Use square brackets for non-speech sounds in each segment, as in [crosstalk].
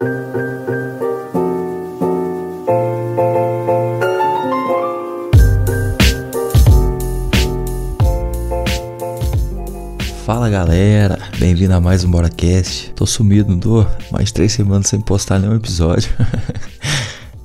Fala galera, bem-vindo a mais um BoraCast. Tô sumido, não tô? Mais três semanas sem postar nenhum episódio. [laughs]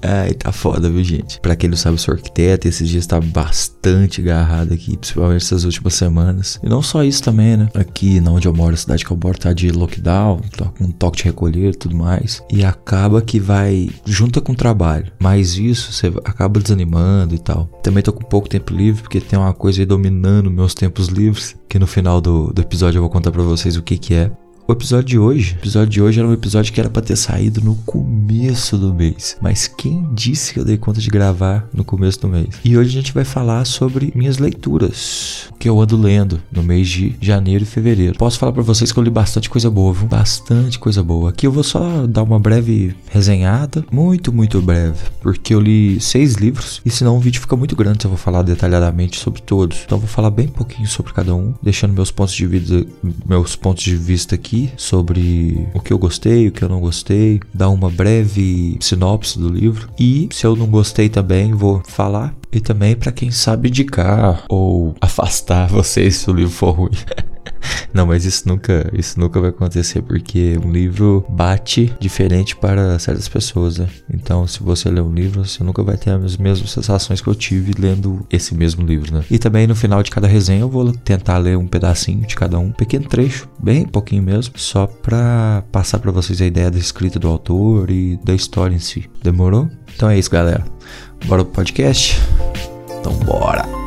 Ai, tá foda, viu, gente? Pra quem não sabe, eu sou arquiteto esses dias tá bastante agarrado aqui, principalmente essas últimas semanas. E não só isso também, né? Aqui, na onde eu moro, a cidade que eu moro tá de lockdown, tá com toque de recolher e tudo mais. E acaba que vai junta com o trabalho. Mas isso, você acaba desanimando e tal. Também tô com pouco tempo livre, porque tem uma coisa aí dominando meus tempos livres, que no final do, do episódio eu vou contar pra vocês o que que é. O episódio de hoje, o episódio de hoje era um episódio que era para ter saído no começo do mês, mas quem disse que eu dei conta de gravar no começo do mês? E hoje a gente vai falar sobre minhas leituras, que eu ando lendo no mês de janeiro e fevereiro. Posso falar para vocês que eu li bastante coisa boa, viu? bastante coisa boa. Aqui eu vou só dar uma breve resenhada, muito, muito breve, porque eu li seis livros e senão o vídeo fica muito grande se eu vou falar detalhadamente sobre todos. Então eu vou falar bem pouquinho sobre cada um, deixando meus pontos de vida, meus pontos de vista aqui aqui sobre o que eu gostei, o que eu não gostei, dar uma breve sinopse do livro e se eu não gostei também vou falar e também para quem sabe indicar ou [laughs] afastar vocês se o livro for ruim. [laughs] [laughs] Não, mas isso nunca, isso nunca vai acontecer porque um livro bate diferente para certas pessoas, né? Então, se você ler um livro, você nunca vai ter as mesmas sensações que eu tive lendo esse mesmo livro, né? E também no final de cada resenha eu vou tentar ler um pedacinho de cada um, um pequeno trecho, bem pouquinho mesmo, só para passar para vocês a ideia da escrita do autor e da história em si. Demorou? Então é isso, galera. Bora pro podcast? Então bora!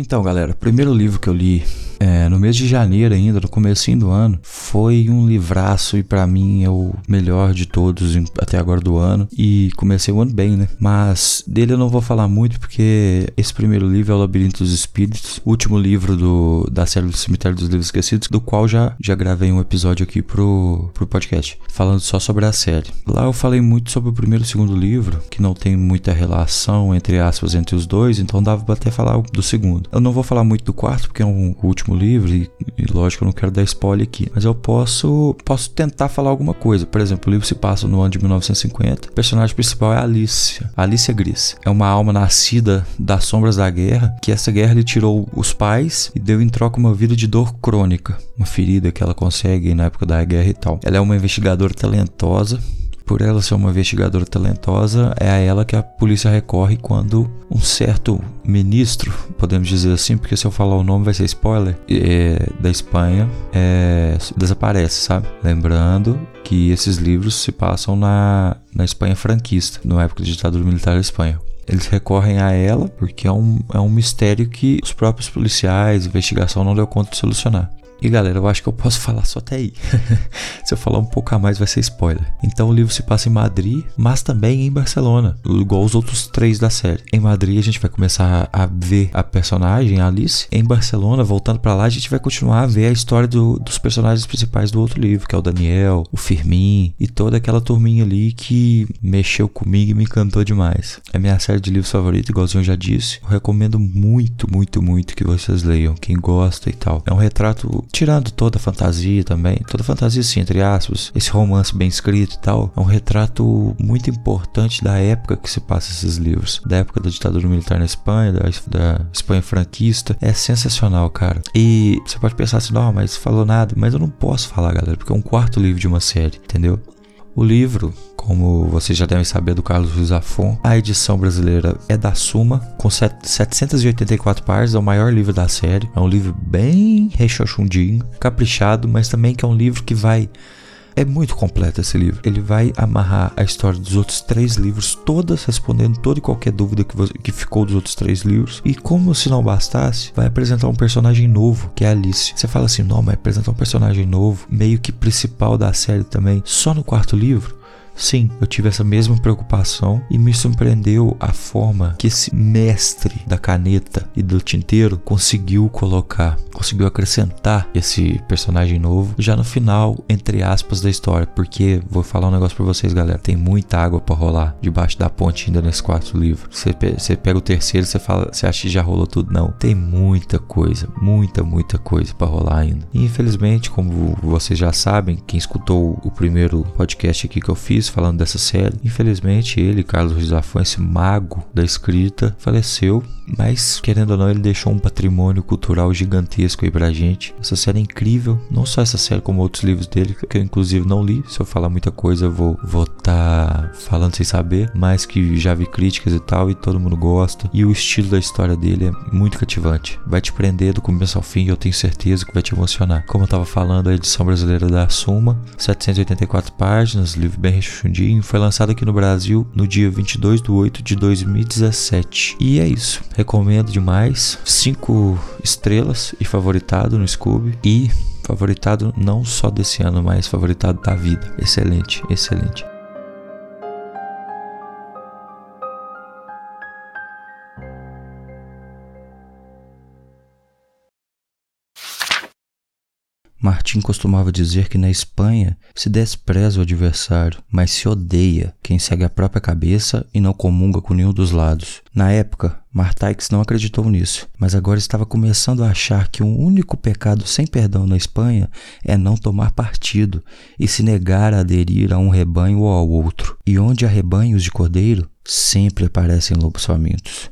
Então, galera, o primeiro livro que eu li é, no mês de janeiro ainda, no comecinho do ano, foi um livraço e para mim é o melhor de todos até agora do ano. E comecei o ano bem, né? Mas dele eu não vou falar muito porque esse primeiro livro é o Labirinto dos Espíritos, último livro do, da série do Cemitério dos Livros Esquecidos, do qual já, já gravei um episódio aqui pro, pro podcast, falando só sobre a série. Lá eu falei muito sobre o primeiro e o segundo livro, que não tem muita relação, entre aspas, entre os dois, então dava pra até falar do segundo. Eu não vou falar muito do quarto, porque é um, o último livro, e, e lógico eu não quero dar spoiler aqui, mas eu posso, posso tentar falar alguma coisa. Por exemplo, o livro se passa no ano de 1950, o personagem principal é a Alicia, Alicia Gris. É uma alma nascida das sombras da guerra, que essa guerra lhe tirou os pais e deu em troca uma vida de dor crônica, uma ferida que ela consegue na época da guerra e tal. Ela é uma investigadora talentosa, por ela ser uma investigadora talentosa, é a ela que a polícia recorre quando um certo ministro, podemos dizer assim, porque se eu falar o nome vai ser spoiler, é, da Espanha, é, desaparece, sabe? Lembrando que esses livros se passam na, na Espanha franquista, na época da ditadura militar da Espanha. Eles recorrem a ela porque é um, é um mistério que os próprios policiais, investigação não deu conta de solucionar. E galera, eu acho que eu posso [laughs] falar só até aí. [laughs] Se eu falar um pouco a mais, vai ser spoiler. Então o livro se passa em Madrid, mas também em Barcelona, igual os outros três da série. Em Madrid a gente vai começar a ver a personagem, a Alice. Em Barcelona, voltando para lá, a gente vai continuar a ver a história do, dos personagens principais do outro livro, que é o Daniel, o Firmin e toda aquela turminha ali que mexeu comigo e me encantou demais. É minha série de livros favorita, igualzinho eu já disse. Eu recomendo muito, muito, muito que vocês leiam, quem gosta e tal. É um retrato tirando toda a fantasia também, toda a fantasia sim, entre aspas, esse romance bem escrito e tal, é um retrato muito importante da época que se passa esses livros, da época da ditadura militar na Espanha, da, da Espanha franquista, é sensacional, cara. E você pode pensar assim, não, mas falou nada, mas eu não posso falar, galera, porque é um quarto livro de uma série, entendeu? O livro, como vocês já devem saber, do Carlos Ruiz Afon, a edição brasileira é da Suma, com 784 páginas, é o maior livro da série. É um livro bem rechochundinho, caprichado, mas também que é um livro que vai é muito completo esse livro. Ele vai amarrar a história dos outros três livros, todas respondendo toda e qualquer dúvida que, você, que ficou dos outros três livros. E como se não bastasse, vai apresentar um personagem novo, que é a Alice. Você fala assim, não, mas apresentar um personagem novo, meio que principal da série também, só no quarto livro. Sim, eu tive essa mesma preocupação e me surpreendeu a forma que esse mestre da caneta e do tinteiro conseguiu colocar, conseguiu acrescentar esse personagem novo já no final, entre aspas, da história. Porque vou falar um negócio pra vocês, galera: tem muita água para rolar debaixo da ponte ainda nesse quarto livro. Você, pega o terceiro, você fala, você acha que já rolou tudo? Não, tem muita coisa, muita, muita coisa para rolar ainda. E infelizmente, como vocês já sabem, quem escutou o primeiro podcast aqui que eu fiz falando dessa série, infelizmente ele, Carlos Ruiz esse mago da escrita, faleceu mas, querendo ou não, ele deixou um patrimônio cultural gigantesco aí pra gente. Essa série é incrível, não só essa série, como outros livros dele, que eu inclusive não li. Se eu falar muita coisa, eu vou estar tá falando sem saber, mas que já vi críticas e tal, e todo mundo gosta. E o estilo da história dele é muito cativante. Vai te prender do começo ao fim, eu tenho certeza que vai te emocionar. Como eu tava falando, a edição brasileira da Suma, 784 páginas, livro bem rechonchudinho, foi lançado aqui no Brasil no dia 22 de 8 de 2017. E é isso. Recomendo demais. Cinco estrelas e favoritado no Scooby. E favoritado não só desse ano, mas favoritado da vida. Excelente, excelente. Martim costumava dizer que na Espanha se despreza o adversário, mas se odeia quem segue a própria cabeça e não comunga com nenhum dos lados. Na época, Martaix não acreditou nisso, mas agora estava começando a achar que um único pecado sem perdão na Espanha é não tomar partido e se negar a aderir a um rebanho ou ao outro. E onde há rebanhos de cordeiro, sempre aparecem lobos famintos.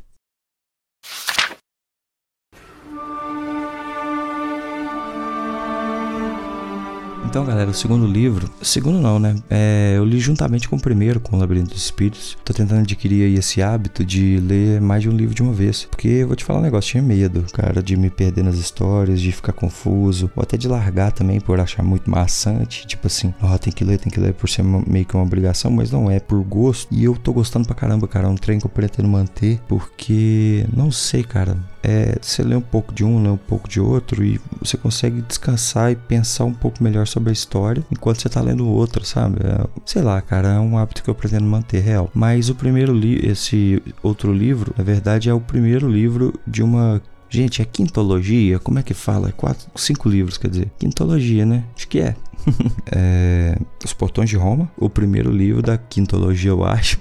Então, galera, o segundo livro, segundo não, né? É, eu li juntamente com o primeiro, com o Labirinto dos Espíritos. Tô tentando adquirir aí esse hábito de ler mais de um livro de uma vez. Porque vou te falar um negócio, tinha medo, cara, de me perder nas histórias, de ficar confuso, ou até de largar também por achar muito maçante. Tipo assim, ó, oh, tem que ler, tem que ler por ser meio que uma obrigação, mas não é, por gosto. E eu tô gostando pra caramba, cara. É um trem que eu pretendo manter, porque não sei, cara é, você lê um pouco de um, lê um pouco de outro e você consegue descansar e pensar um pouco melhor sobre a história enquanto você tá lendo outro, sabe? É, sei lá, cara, é um hábito que eu pretendo manter real. Mas o primeiro livro, esse outro livro, na verdade é o primeiro livro de uma Gente, é quintologia? Como é que fala? É quatro, cinco livros, quer dizer. Quintologia, né? Acho que é. [laughs] é. Os Portões de Roma, o primeiro livro da quintologia, eu acho.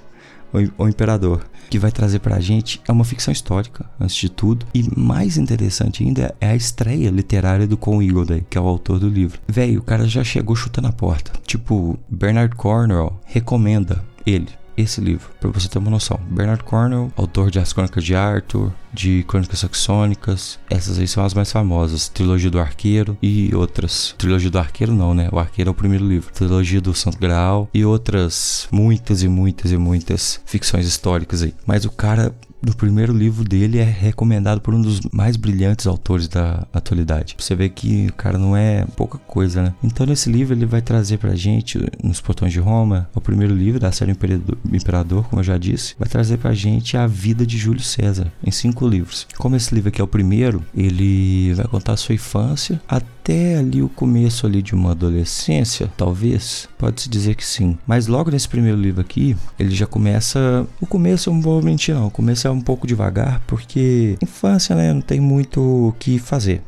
O, Imperador que vai trazer pra gente é uma ficção histórica, antes de tudo. E mais interessante ainda é a estreia literária do Con Eagleday, que é o autor do livro. Velho, o cara já chegou chutando a porta. Tipo, Bernard Cornwell recomenda ele esse livro, para você ter uma noção. Bernard Cornwell, autor de As Crônicas de Arthur, de Crônicas Saxônicas, essas aí são as mais famosas. Trilogia do Arqueiro e outras. Trilogia do Arqueiro não, né? O Arqueiro é o primeiro livro. Trilogia do Santo Graal e outras muitas e muitas e muitas ficções históricas aí. Mas o cara do primeiro livro dele é recomendado por um dos mais brilhantes autores da atualidade. Você vê que cara não é pouca coisa, né? Então nesse livro ele vai trazer pra gente, nos Portões de Roma, o primeiro livro da série Imperador, como eu já disse, vai trazer pra gente a vida de Júlio César, em cinco livros. Como esse livro aqui é o primeiro, ele vai contar a sua infância até ali o começo ali de uma adolescência, talvez, pode-se dizer que sim. Mas logo nesse primeiro livro aqui, ele já começa... O começo eu não vou mentir não, o começo é um pouco devagar, porque infância, né, não tem muito o que fazer.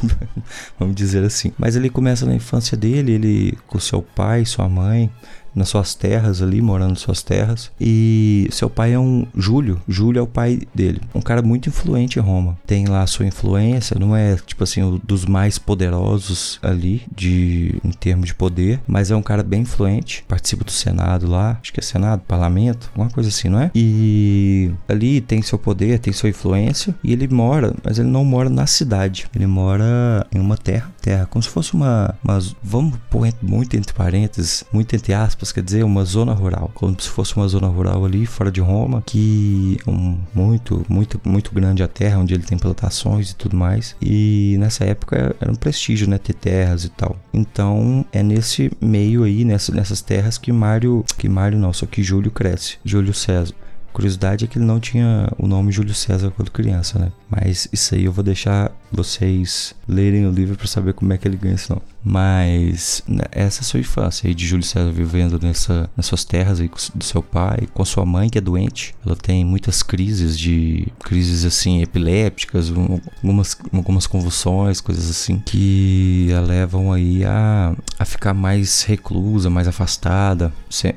[laughs] Vamos dizer assim. Mas ele começa na infância dele, ele com seu pai, sua mãe, nas suas terras ali, morando nas suas terras. E seu pai é um Júlio. Júlio é o pai dele. Um cara muito influente em Roma. Tem lá a sua influência, não é tipo assim, um dos mais poderosos ali de em termos de poder, mas é um cara bem influente. Participa do Senado lá, acho que é Senado, parlamento, alguma coisa assim, não é? E ali tem seu poder, tem sua influência e ele mora, mas ele não mora na cidade. Ele mora em uma terra, terra como se fosse uma, uma vamos pôr muito entre parênteses, muito entre aspas quer dizer, uma zona rural, como se fosse uma zona rural ali fora de Roma, que é um, muito, muito, muito grande a terra, onde ele tem plantações e tudo mais. E nessa época era um prestígio, né, ter terras e tal. Então é nesse meio aí, nessa, nessas terras que Mário, que Mário não, só que Júlio cresce, Júlio César curiosidade é que ele não tinha o nome Júlio César quando criança, né? Mas isso aí eu vou deixar vocês lerem o livro para saber como é que ele ganha esse nome. Mas né, essa é a sua infância aí de Júlio César vivendo nessa, nessas terras aí do seu pai, com sua mãe que é doente. Ela tem muitas crises de crises assim epilépticas, algumas, algumas convulsões, coisas assim que a levam aí a, a ficar mais reclusa, mais afastada.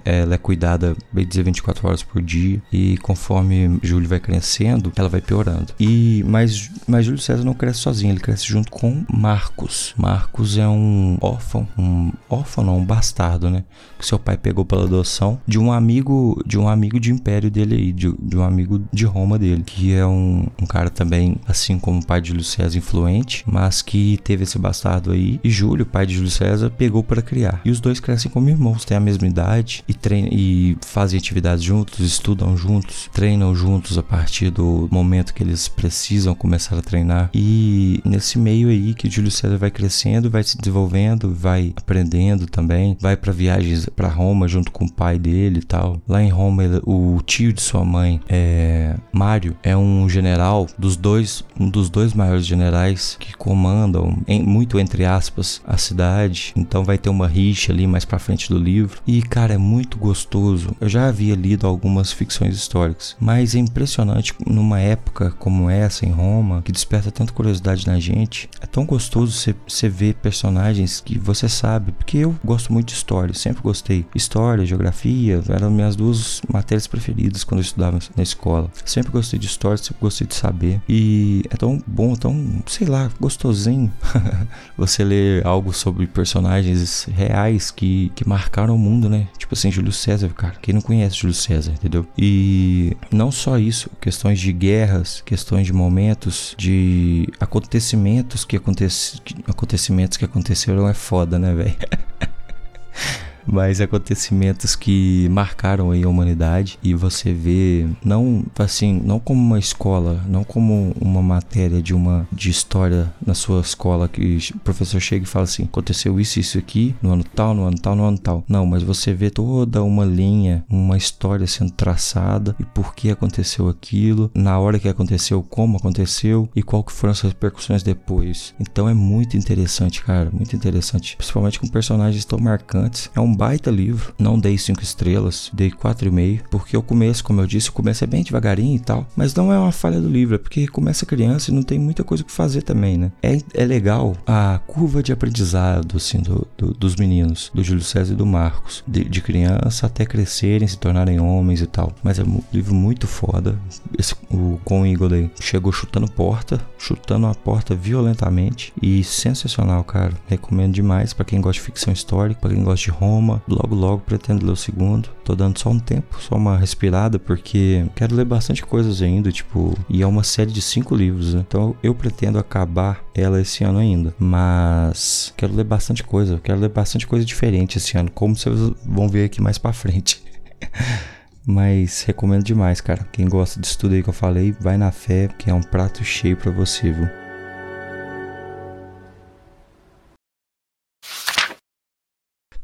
Ela é cuidada, bem dizer, 24 horas por dia e conforme Júlio vai crescendo, ela vai piorando. E mas mas Júlio César não cresce sozinho, ele cresce junto com Marcos. Marcos é um órfão, um órfão não, um bastardo, né? Que seu pai pegou pela adoção de um amigo, de um amigo de império dele aí, de, de um amigo de Roma dele, que é um, um cara também, assim como o pai de Júlio César, influente, mas que teve esse bastardo aí. E Júlio, pai de Júlio César, pegou para criar. E os dois crescem como irmãos, têm a mesma idade e treinam e fazem atividades juntos, estudam juntos, treinam juntos a partir do momento que eles precisam começar a treinar. E nesse meio aí que Júlio César vai crescendo, vai se desenvolvendo, vai aprendendo também, vai para viagens para Roma junto com o pai dele e tal. Lá em Roma, ele, o tio de sua mãe, é, Mário, é um general dos dois, um dos dois maiores generais que comandam, em, muito entre aspas, a cidade. Então vai ter uma rixa ali mais para frente do livro. E cara, é muito gostoso. Eu já havia lido algumas ficções históricas, mas é impressionante numa época como essa em Roma, que desperta tanta curiosidade na gente. É tão gostoso você ver personagens que você sabe, porque eu gosto muito de história, sempre gostei. História, geografia, eram minhas duas matérias preferidas quando eu estudava na escola. Sempre gostei de história, sempre gostei de saber. E é tão bom, tão, sei lá, gostosinho [laughs] você ler algo sobre personagens reais que, que marcaram o mundo, né? Tipo assim, Júlio César, cara. Quem não conhece Júlio César, entendeu? E não só isso, questões de guerras, questões de momentos, de acontecimentos que, acontece, acontecimentos que aconteceram é foda, né, velho? [laughs] mas acontecimentos que marcaram aí a humanidade e você vê não assim, não como uma escola, não como uma matéria de uma de história na sua escola que o professor chega e fala assim, aconteceu isso isso aqui no ano tal, no ano tal, no ano tal. Não, mas você vê toda uma linha, uma história sendo traçada e por que aconteceu aquilo, na hora que aconteceu, como aconteceu e qual que foram as repercussões depois. Então é muito interessante, cara, muito interessante, principalmente com personagens tão marcantes. É um baita livro. Não dei cinco estrelas, dei quatro e meio, porque o começo, como eu disse, o começo é bem devagarinho e tal, mas não é uma falha do livro, é porque começa criança e não tem muita coisa que fazer também, né? É, é legal a curva de aprendizado, assim, do, do, dos meninos, do Júlio César e do Marcos, de, de, criança até crescerem, se tornarem homens e tal. Mas é um livro muito foda. Esse, o Con Eagle chegou chutando porta, chutando a porta violentamente e sensacional, cara. Recomendo demais para quem gosta de ficção histórica, para quem gosta de Roma Logo, logo pretendo ler o segundo. Tô dando só um tempo, só uma respirada, porque quero ler bastante coisas ainda, tipo, e é uma série de cinco livros, né? Então eu pretendo acabar ela esse ano ainda. Mas quero ler bastante coisa, quero ler bastante coisa diferente esse ano, como vocês vão ver aqui mais pra frente. [laughs] Mas recomendo demais, cara. Quem gosta disso tudo aí que eu falei, vai na fé, que é um prato cheio para você, viu?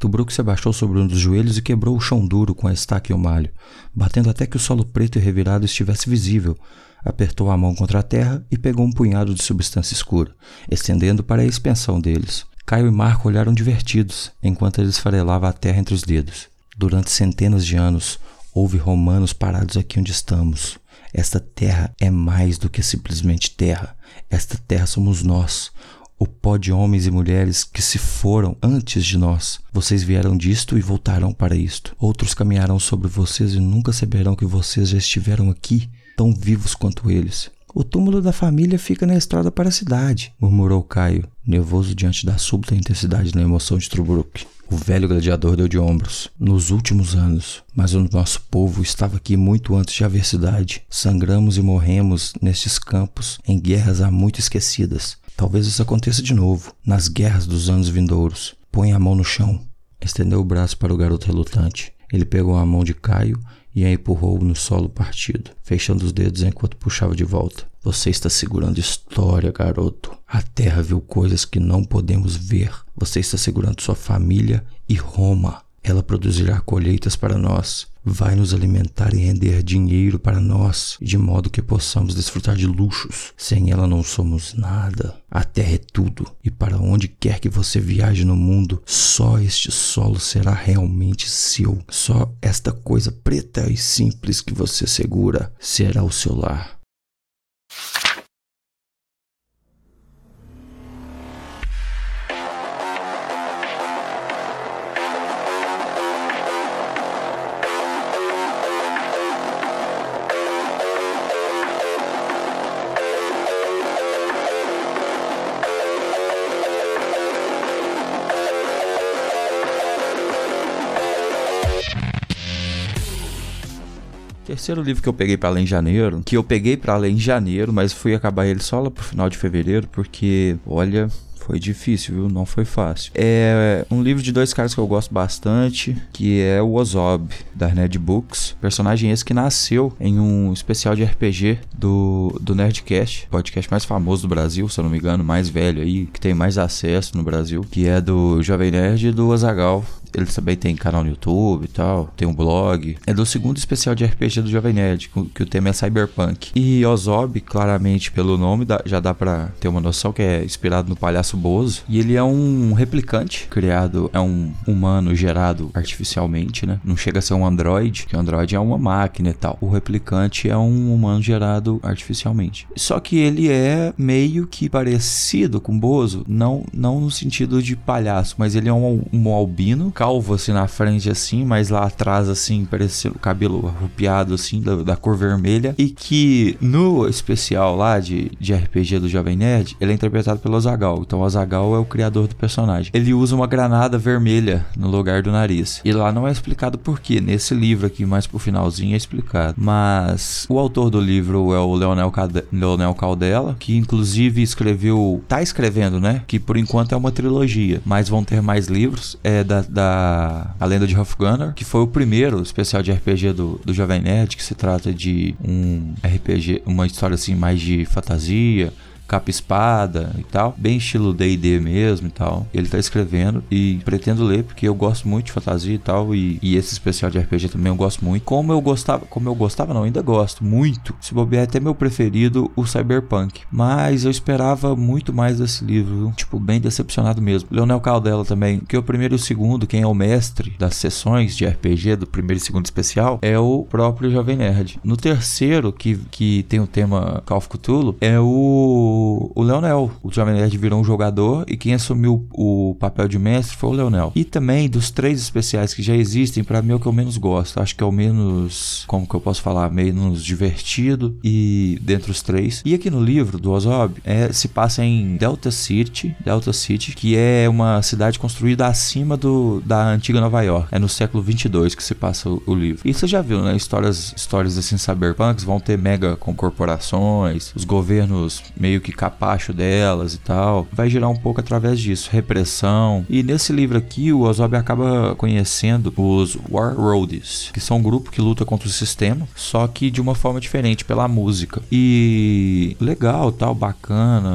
Tubruk se abaixou sobre um dos joelhos e quebrou o chão duro com a estaca e o malho, batendo até que o solo preto e revirado estivesse visível. Apertou a mão contra a terra e pegou um punhado de substância escura, estendendo para a expensão deles. Caio e Marco olharam divertidos, enquanto ele esfarelava a terra entre os dedos. Durante centenas de anos, houve romanos parados aqui onde estamos. Esta terra é mais do que simplesmente terra. Esta terra somos nós, o pó de homens e mulheres que se foram antes de nós. Vocês vieram disto e voltarão para isto. Outros caminharão sobre vocês e nunca saberão que vocês já estiveram aqui, tão vivos quanto eles. O túmulo da família fica na estrada para a cidade, murmurou Caio, nervoso diante da súbita intensidade na emoção de Trubruk. O velho gladiador deu de ombros. Nos últimos anos, mas o nosso povo estava aqui muito antes de haver cidade. Sangramos e morremos nestes campos, em guerras há muito esquecidas. Talvez isso aconteça de novo, nas guerras dos anos vindouros. Põe a mão no chão. Estendeu o braço para o garoto relutante. Ele pegou a mão de Caio e a empurrou no solo partido, fechando os dedos enquanto puxava de volta. Você está segurando história, garoto. A terra viu coisas que não podemos ver. Você está segurando sua família e Roma. Ela produzirá colheitas para nós, vai nos alimentar e render dinheiro para nós, de modo que possamos desfrutar de luxos. Sem ela não somos nada. A terra é tudo, e para onde quer que você viaje no mundo, só este solo será realmente seu. Só esta coisa preta e simples que você segura será o seu lar. Terceiro livro que eu peguei para ler em janeiro, que eu peguei para ler em janeiro, mas fui acabar ele só lá pro final de fevereiro, porque, olha, foi difícil, viu? Não foi fácil. É um livro de dois caras que eu gosto bastante, que é o Ozob, da Nerd Books. Personagem esse que nasceu em um especial de RPG do, do Nerdcast, podcast mais famoso do Brasil, se eu não me engano, mais velho aí, que tem mais acesso no Brasil, que é do Jovem Nerd e do Azagal, ele também tem canal no YouTube e tal, tem um blog. É do segundo especial de RPG do Jovem Nerd, que o tema é Cyberpunk. E Ozob, claramente pelo nome, já dá pra ter uma noção que é inspirado no Palhaço Bozo. E ele é um replicante criado, é um humano gerado artificialmente, né? Não chega a ser um android, que o android é uma máquina e tal. O replicante é um humano gerado artificialmente. Só que ele é meio que parecido com Bozo, não, não no sentido de palhaço, mas ele é um, um albino, calvo assim na frente assim, mas lá atrás assim, parecendo o cabelo arrupiado assim, da, da, cor vermelha. E que no especial lá de, de RPG do Jovem Nerd, ele é interpretado pelo Azagal. Então o Azagal é o criador do personagem. Ele usa uma granada vermelha no lugar do nariz. E lá não é explicado por quê. Nesse livro aqui, mais pro finalzinho, é explicado. Mas o autor do livro é o Leonel, Cade Leonel Caldela, que inclusive escreveu. tá escrevendo, né? Que por enquanto é uma trilogia, mas vão ter mais livros. É da, da a Lenda de Hofgunner, que foi o primeiro especial de RPG do, do Jovem Nerd, que se trata de um RPG, uma história assim mais de fantasia, capa espada e tal, bem estilo D&D mesmo e tal. Ele tá escrevendo e pretendo ler porque eu gosto muito de fantasia e tal e, e, esse especial de RPG também eu gosto muito. Como eu gostava, como eu gostava não, ainda gosto muito. Se bobear é até meu preferido, o Cyberpunk. Mas eu esperava muito mais desse livro, viu? tipo bem decepcionado mesmo. Leonel Caldela também, que é o primeiro e o segundo, quem é o mestre das sessões de RPG do primeiro e segundo especial é o próprio Jovem Nerd. No terceiro, que, que tem o tema Call of Cthulhu, é o o, Leonel. O Jovem Nerd virou um jogador e quem assumiu o papel de mestre foi o Leonel. E também dos três especiais que já existem, para mim é o que eu menos gosto. Acho que é o menos, como que eu posso falar, menos divertido e dentre os três. E aqui no livro do Ozob, é, se passa em Delta City, Delta City, que é uma cidade construída acima do, da antiga Nova York. É no século 22 que se passa o, o livro. E você já viu, né? Histórias, histórias assim cyberpunks vão ter mega corporações, os governos meio que capacho delas e tal. Vai girar um pouco através disso, repressão. E nesse livro aqui, o Ozob acaba conhecendo os War Roadies, que são um grupo que luta contra o sistema, só que de uma forma diferente, pela música. E legal, tal, bacana,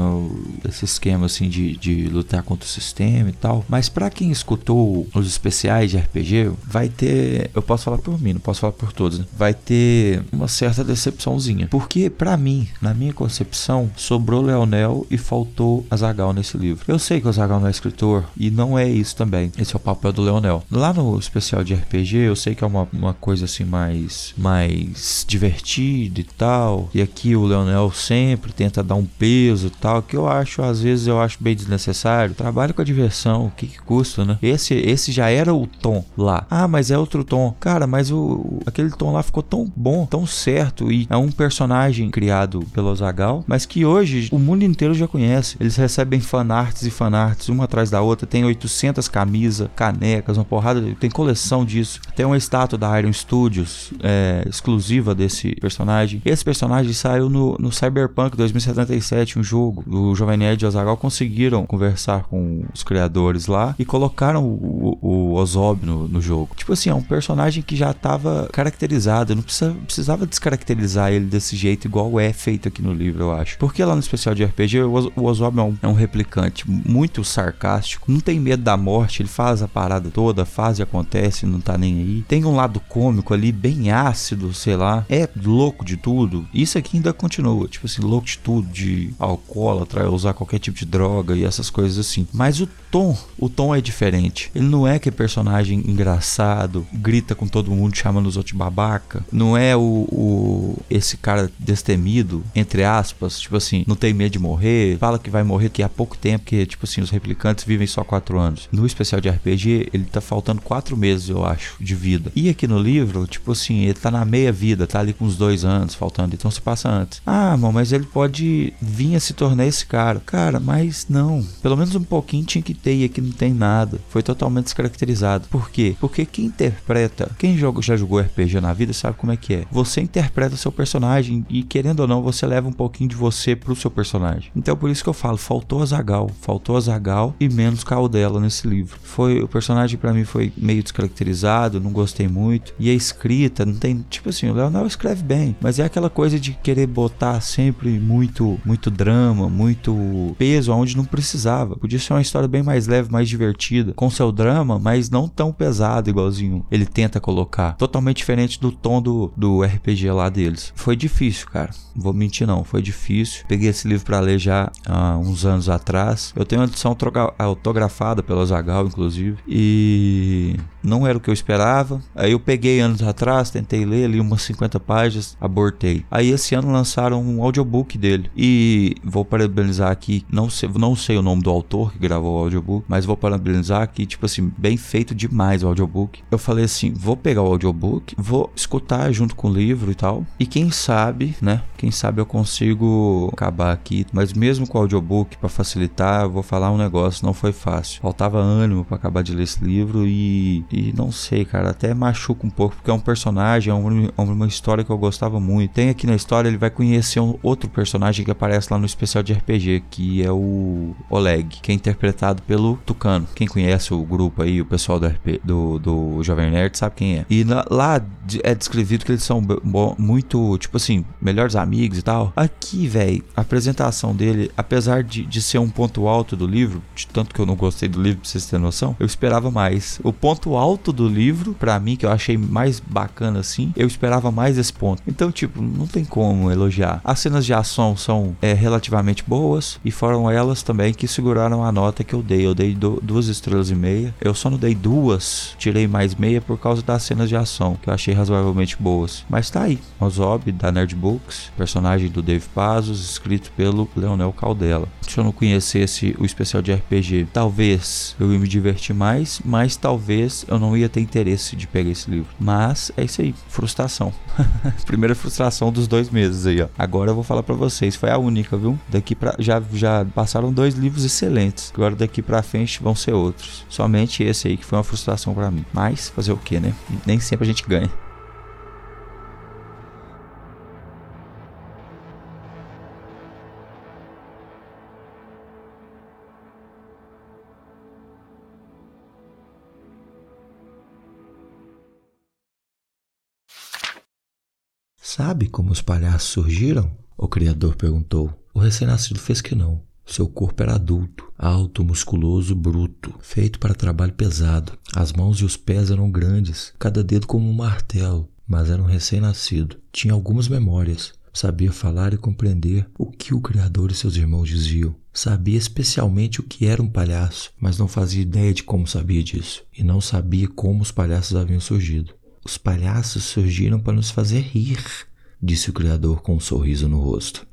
esse esquema assim de, de lutar contra o sistema e tal. Mas para quem escutou os especiais de RPG, vai ter, eu posso falar por mim, não posso falar por todos, né? vai ter uma certa decepçãozinha. Porque para mim, na minha concepção, sobrou sobrou Leonel e faltou Azagal nesse livro. Eu sei que o Azagal não é escritor e não é isso também. Esse é o papel do Leonel. Lá no especial de RPG, eu sei que é uma, uma coisa assim mais, mais divertida e tal. E aqui o Leonel sempre tenta dar um peso e tal, que eu acho, às vezes eu acho bem desnecessário. Trabalho com a diversão, o que, que custa, né? Esse, esse já era o tom lá. Ah, mas é outro tom. Cara, mas o, aquele tom lá ficou tão bom, tão certo. E é um personagem criado pelo Azagal, mas que hoje o mundo inteiro já conhece. Eles recebem fanarts e fanarts uma atrás da outra. Tem 800 camisas, canecas, uma porrada. Tem coleção disso. Tem uma estátua da Iron Studios é, exclusiva desse personagem. Esse personagem saiu no, no Cyberpunk 2077, um jogo. O Jovem Nerd e o Azaghal conseguiram conversar com os criadores lá e colocaram o, o, o Ozob no, no, jogo. Tipo assim, é um personagem que já estava caracterizado. Não precisa, precisava descaracterizar ele desse jeito igual é feito aqui no livro, eu acho. Porque lá no especial de RPG, o Ozob é um, é um replicante muito sarcástico, não tem medo da morte, ele faz a parada toda, faz e acontece, não tá nem aí. Tem um lado cômico ali, bem ácido, sei lá. É louco de tudo. Isso aqui ainda continua, tipo assim, louco de tudo, de alcoólatra, usar qualquer tipo de droga e essas coisas assim. Mas o tom, o tom é diferente. Ele não é que personagem engraçado, grita com todo mundo, chamando os outros de babaca. Não é o, o esse cara destemido, entre aspas, tipo assim, não tem medo de morrer, fala que vai morrer daqui a pouco tempo, que tipo assim, os replicantes vivem só quatro anos. No especial de RPG, ele tá faltando quatro meses, eu acho, de vida. E aqui no livro, tipo assim, ele tá na meia vida, tá ali com uns dois anos faltando, então se passa antes. Ah, mano, mas ele pode vir a se tornar esse cara. Cara, mas não. Pelo menos um pouquinho tinha que ter e aqui não tem nada. Foi totalmente descaracterizado. Por quê? Porque quem interpreta, quem joga, já jogou RPG na vida sabe como é que é. Você interpreta seu personagem e querendo ou não, você leva um pouquinho de você pro seu personagem. Então por isso que eu falo, faltou a Zagal, faltou a Zagal e menos Caldela nesse livro. Foi o personagem para mim foi meio descaracterizado, não gostei muito. E a escrita não tem, tipo assim, o Leonel escreve bem, mas é aquela coisa de querer botar sempre muito muito drama, muito peso aonde não precisava. Podia ser uma história bem mais leve, mais divertida, com seu drama, mas não tão pesado igualzinho ele tenta colocar. Totalmente diferente do tom do, do RPG lá deles. Foi difícil, cara. Vou mentir não, foi difícil. Peguei esse livro para ler já há uns anos atrás. Eu tenho uma edição autografada pela Zagal, inclusive, e não era o que eu esperava. Aí eu peguei anos atrás, tentei ler ali umas 50 páginas, abortei. Aí esse ano lançaram um audiobook dele. E vou parabenizar aqui, não sei, não sei o nome do autor que gravou o audiobook, mas vou parabenizar aqui, tipo assim, bem feito demais o audiobook. Eu falei assim, vou pegar o audiobook, vou escutar junto com o livro e tal. E quem sabe, né? Quem sabe eu consigo acabar aqui, mas mesmo com o audiobook para facilitar, eu vou falar um negócio, não foi fácil. Faltava ânimo para acabar de ler esse livro e e não sei, cara, até machuca um pouco, porque é um personagem, é uma, é uma história que eu gostava muito. Tem aqui na história, ele vai conhecer um outro personagem que aparece lá no especial de RPG, que é o Oleg, que é interpretado pelo Tucano. Quem conhece o grupo aí, o pessoal do, RP, do, do Jovem Nerd, sabe quem é. E na, lá é descrevido que eles são muito, tipo assim, melhores amigos e tal. Aqui, velho, a apresentação dele, apesar de, de ser um ponto alto do livro, de tanto que eu não gostei do livro, pra vocês terem noção, eu esperava mais. O ponto alto do livro, para mim, que eu achei mais bacana assim, eu esperava mais esse ponto. Então, tipo, não tem como elogiar. As cenas de ação são é, relativamente boas e foram elas também que seguraram a nota que eu dei. Eu dei duas estrelas e meia. Eu só não dei duas, tirei mais meia por causa das cenas de ação, que eu achei razoavelmente boas. Mas tá aí, Ozob, da Nerd Books, personagem do Dave Pazos, escrito pelo Leonel Caldela. Se eu não conhecesse o especial de RPG, talvez eu ia me divertir mais, mas talvez eu não ia ter interesse de pegar esse livro. Mas é isso aí, frustração. [laughs] Primeira frustração dos dois meses aí, ó. Agora eu vou falar para vocês, foi a única, viu? Daqui para já já passaram dois livros excelentes. Agora daqui para frente vão ser outros. Somente esse aí que foi uma frustração para mim. Mas fazer o que, né? Nem sempre a gente ganha. Sabe como os palhaços surgiram? O criador perguntou. O recém-nascido fez que não. Seu corpo era adulto, alto, musculoso, bruto, feito para trabalho pesado. As mãos e os pés eram grandes, cada dedo como um martelo, mas era um recém-nascido. Tinha algumas memórias. Sabia falar e compreender o que o Criador e seus irmãos diziam. Sabia especialmente o que era um palhaço, mas não fazia ideia de como sabia disso. E não sabia como os palhaços haviam surgido. Os palhaços surgiram para nos fazer rir, disse o Criador com um sorriso no rosto.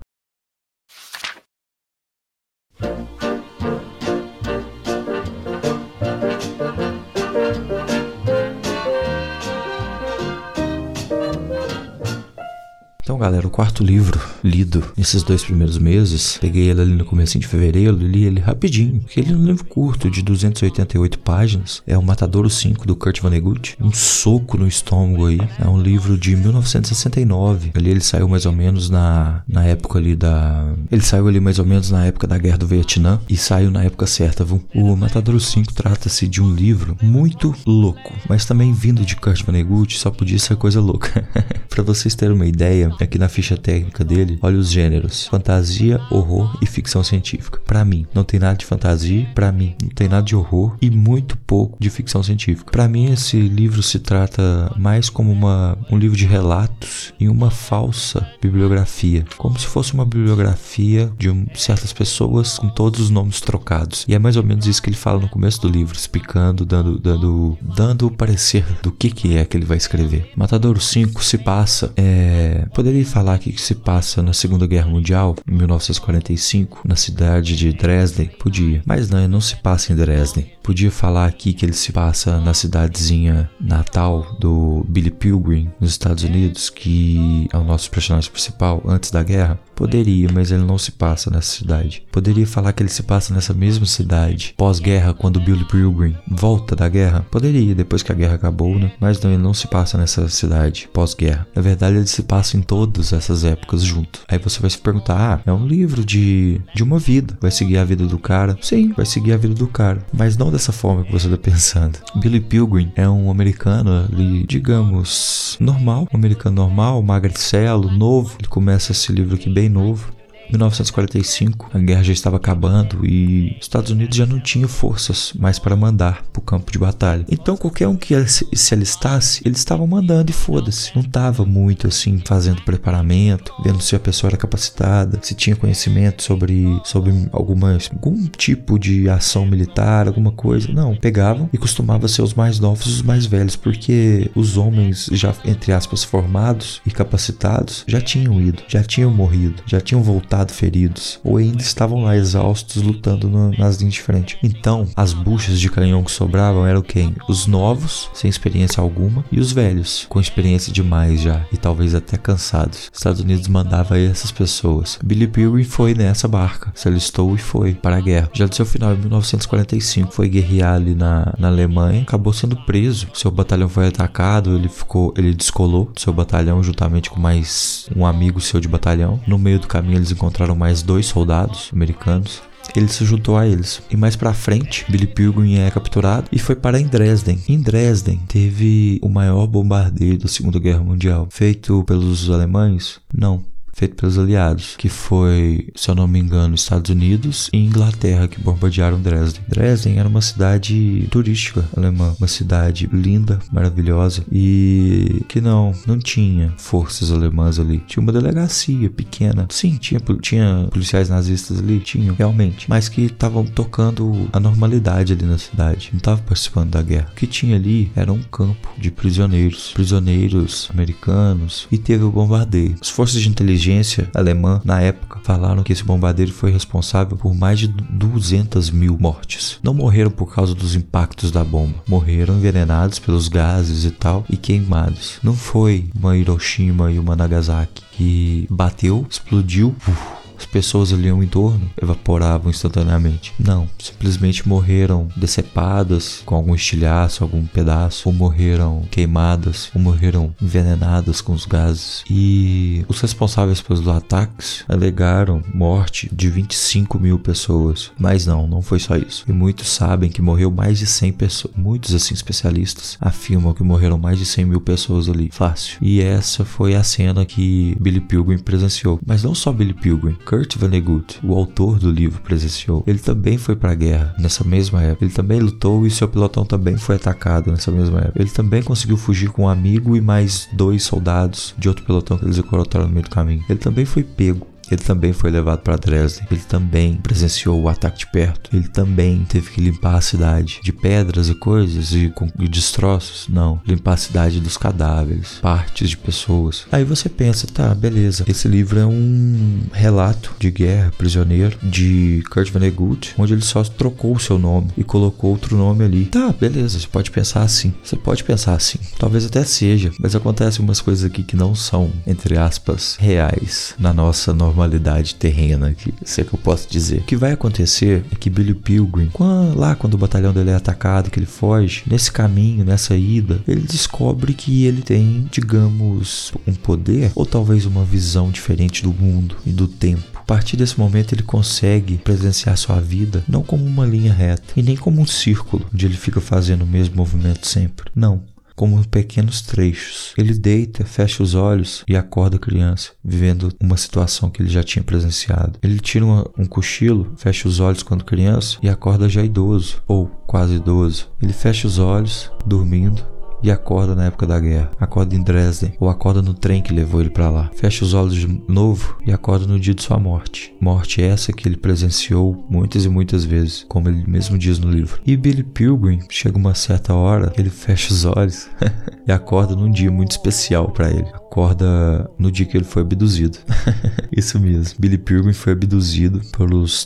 Então, galera, o quarto livro lido nesses dois primeiros meses, peguei ele ali no começo de fevereiro, li ele rapidinho, porque ele é um livro curto de 288 páginas, é o Matadouro 5 do Kurt Vonnegut, um soco no estômago aí, é um livro de 1969, ali ele saiu mais ou menos na, na época ali da... ele saiu ali mais ou menos na época da Guerra do Vietnã e saiu na época certa, viu? O Matadouro 5 trata-se de um livro muito louco, mas também vindo de Kurt Vonnegut, só podia ser coisa louca. [laughs] para vocês terem uma ideia, aqui na ficha técnica dele, olha os gêneros: fantasia, horror e ficção científica. Para mim, não tem nada de fantasia, para mim, não tem nada de horror e muito pouco de ficção científica. Para mim, esse livro se trata mais como uma, um livro de relatos e uma falsa bibliografia, como se fosse uma bibliografia de um, certas pessoas com todos os nomes trocados. E é mais ou menos isso que ele fala no começo do livro, explicando, dando, dando, dando o parecer do que, que é que ele vai escrever. Matadouro 5 se passa, é, poderia falar aqui que se passa na Segunda Guerra Mundial, em 1945, na cidade de Dresden? Podia, mas não, não se passa em Dresden. Podia falar aqui que ele se passa na cidadezinha natal do Billy Pilgrim, nos Estados Unidos, que é o nosso personagem principal antes da guerra? Poderia, mas ele não se passa nessa cidade. Poderia falar que ele se passa nessa mesma cidade pós-guerra, quando Billy Pilgrim volta da guerra? Poderia, depois que a guerra acabou, né? Mas não, ele não se passa nessa cidade pós-guerra. Na verdade, ele se passa em todas essas épocas junto. Aí você vai se perguntar: ah, é um livro de, de uma vida. Vai seguir a vida do cara? Sim, vai seguir a vida do cara. Mas não dessa forma que você está pensando. Billy Pilgrim é um americano digamos, normal. Um americano normal, magricelo, novo. Ele começa esse livro aqui bem novo. 1945, a guerra já estava acabando e os Estados Unidos já não tinham forças mais para mandar para o campo de batalha. Então qualquer um que se alistasse, eles estavam mandando e foda-se. Não estava muito assim fazendo preparamento, vendo se a pessoa era capacitada, se tinha conhecimento sobre, sobre alguma, algum tipo de ação militar, alguma coisa. Não, pegavam e costumava ser os mais novos os mais velhos, porque os homens já, entre aspas, formados e capacitados já tinham ido, já tinham morrido, já tinham voltado feridos, ou ainda estavam lá exaustos lutando no, nas linhas de frente. Então, as buchas de canhão que sobravam eram quem? Os novos, sem experiência alguma, e os velhos, com experiência demais já, e talvez até cansados. Os Estados Unidos mandava essas pessoas. Billy Pilgrim foi nessa barca, se alistou e foi para a guerra. Já do seu final, em 1945, foi guerrear ali na, na Alemanha, acabou sendo preso. Seu batalhão foi atacado, ele ficou, ele descolou do seu batalhão juntamente com mais um amigo seu de batalhão. No meio do caminho eles encontraram encontraram mais dois soldados americanos ele se juntou a eles. E mais para frente, Billy Pilgrim é capturado e foi para Dresden. Em Dresden teve o maior bombardeio da Segunda Guerra Mundial, feito pelos alemães? Não, feito pelos aliados, que foi, se eu não me engano, Estados Unidos e Inglaterra que bombardearam Dresden. Dresden era uma cidade turística alemã, uma cidade linda, maravilhosa e que não, não tinha forças alemãs ali. Tinha uma delegacia pequena. Sim, tinha, tinha policiais nazistas ali, tinham, realmente, mas que estavam tocando a normalidade ali na cidade, não estavam participando da guerra. O que tinha ali era um campo de prisioneiros, prisioneiros americanos e teve o bombardeio. As forças de inteligência inteligência alemã na época falaram que esse bombardeiro foi responsável por mais de 200 mil mortes. Não morreram por causa dos impactos da bomba, morreram envenenados pelos gases e tal e queimados. Não foi uma Hiroshima e uma Nagasaki que bateu, explodiu, uf, as pessoas ali ao entorno evaporavam instantaneamente. Não, simplesmente morreram decepadas com algum estilhaço, algum pedaço, ou morreram queimadas, ou morreram envenenadas com os gases. E os responsáveis pelos ataques alegaram morte de 25 mil pessoas. Mas não, não foi só isso. E muitos sabem que morreu mais de 100 pessoas. Muitos, assim, especialistas afirmam que morreram mais de 100 mil pessoas ali. Fácil. E essa foi a cena que Billy Pilgrim presenciou. Mas não só Billy Pilgrim. Kurt Vonnegut, o autor do livro, presenciou. Ele também foi para a guerra nessa mesma época. Ele também lutou e seu pilotão também foi atacado nessa mesma época. Ele também conseguiu fugir com um amigo e mais dois soldados de outro pelotão que eles encontraram no meio do caminho. Ele também foi pego ele também foi levado para Dresden. Ele também presenciou o ataque de perto. Ele também teve que limpar a cidade de pedras e coisas e, e destroços. Não, limpar a cidade dos cadáveres, partes de pessoas. Aí você pensa, tá, beleza. Esse livro é um relato de guerra prisioneiro de Kurt Vonnegut, onde ele só trocou o seu nome e colocou outro nome ali. Tá, beleza. Você pode pensar assim. Você pode pensar assim. Talvez até seja, mas acontecem umas coisas aqui que não são, entre aspas, reais na nossa norma normalidade terrena, que se é que eu posso dizer. O que vai acontecer é que Billy Pilgrim, lá quando o batalhão dele é atacado, que ele foge, nesse caminho, nessa ida, ele descobre que ele tem, digamos, um poder ou talvez uma visão diferente do mundo e do tempo. A partir desse momento ele consegue presenciar sua vida não como uma linha reta e nem como um círculo onde ele fica fazendo o mesmo movimento sempre. Não, como pequenos trechos. Ele deita, fecha os olhos e acorda a criança, vivendo uma situação que ele já tinha presenciado. Ele tira uma, um cochilo, fecha os olhos quando criança e acorda já idoso, ou quase idoso. Ele fecha os olhos, dormindo, e acorda na época da guerra. Acorda em Dresden ou acorda no trem que levou ele para lá. Fecha os olhos de novo e acorda no dia de sua morte. Morte essa que ele presenciou muitas e muitas vezes, como ele mesmo diz no livro. E Billy Pilgrim chega uma certa hora, ele fecha os olhos [laughs] e acorda num dia muito especial para ele. Acorda no dia que ele foi abduzido. [laughs] Isso mesmo. Billy Pilgrim foi abduzido pelos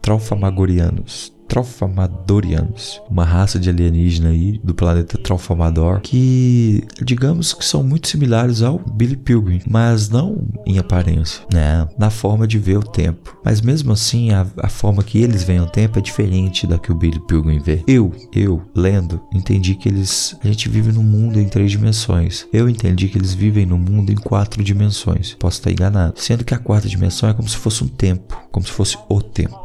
Traufamagorianos Trofamadorianos, uma raça de alienígena aí do planeta Trofamador, que digamos que são muito similares ao Billy Pilgrim, mas não em aparência, né? Na forma de ver o tempo. Mas mesmo assim, a, a forma que eles veem o tempo é diferente da que o Billy Pilgrim vê. Eu, eu, lendo, entendi que eles. A gente vive num mundo em três dimensões. Eu entendi que eles vivem no mundo em quatro dimensões. Posso estar enganado. Sendo que a quarta dimensão é como se fosse um tempo, como se fosse o tempo.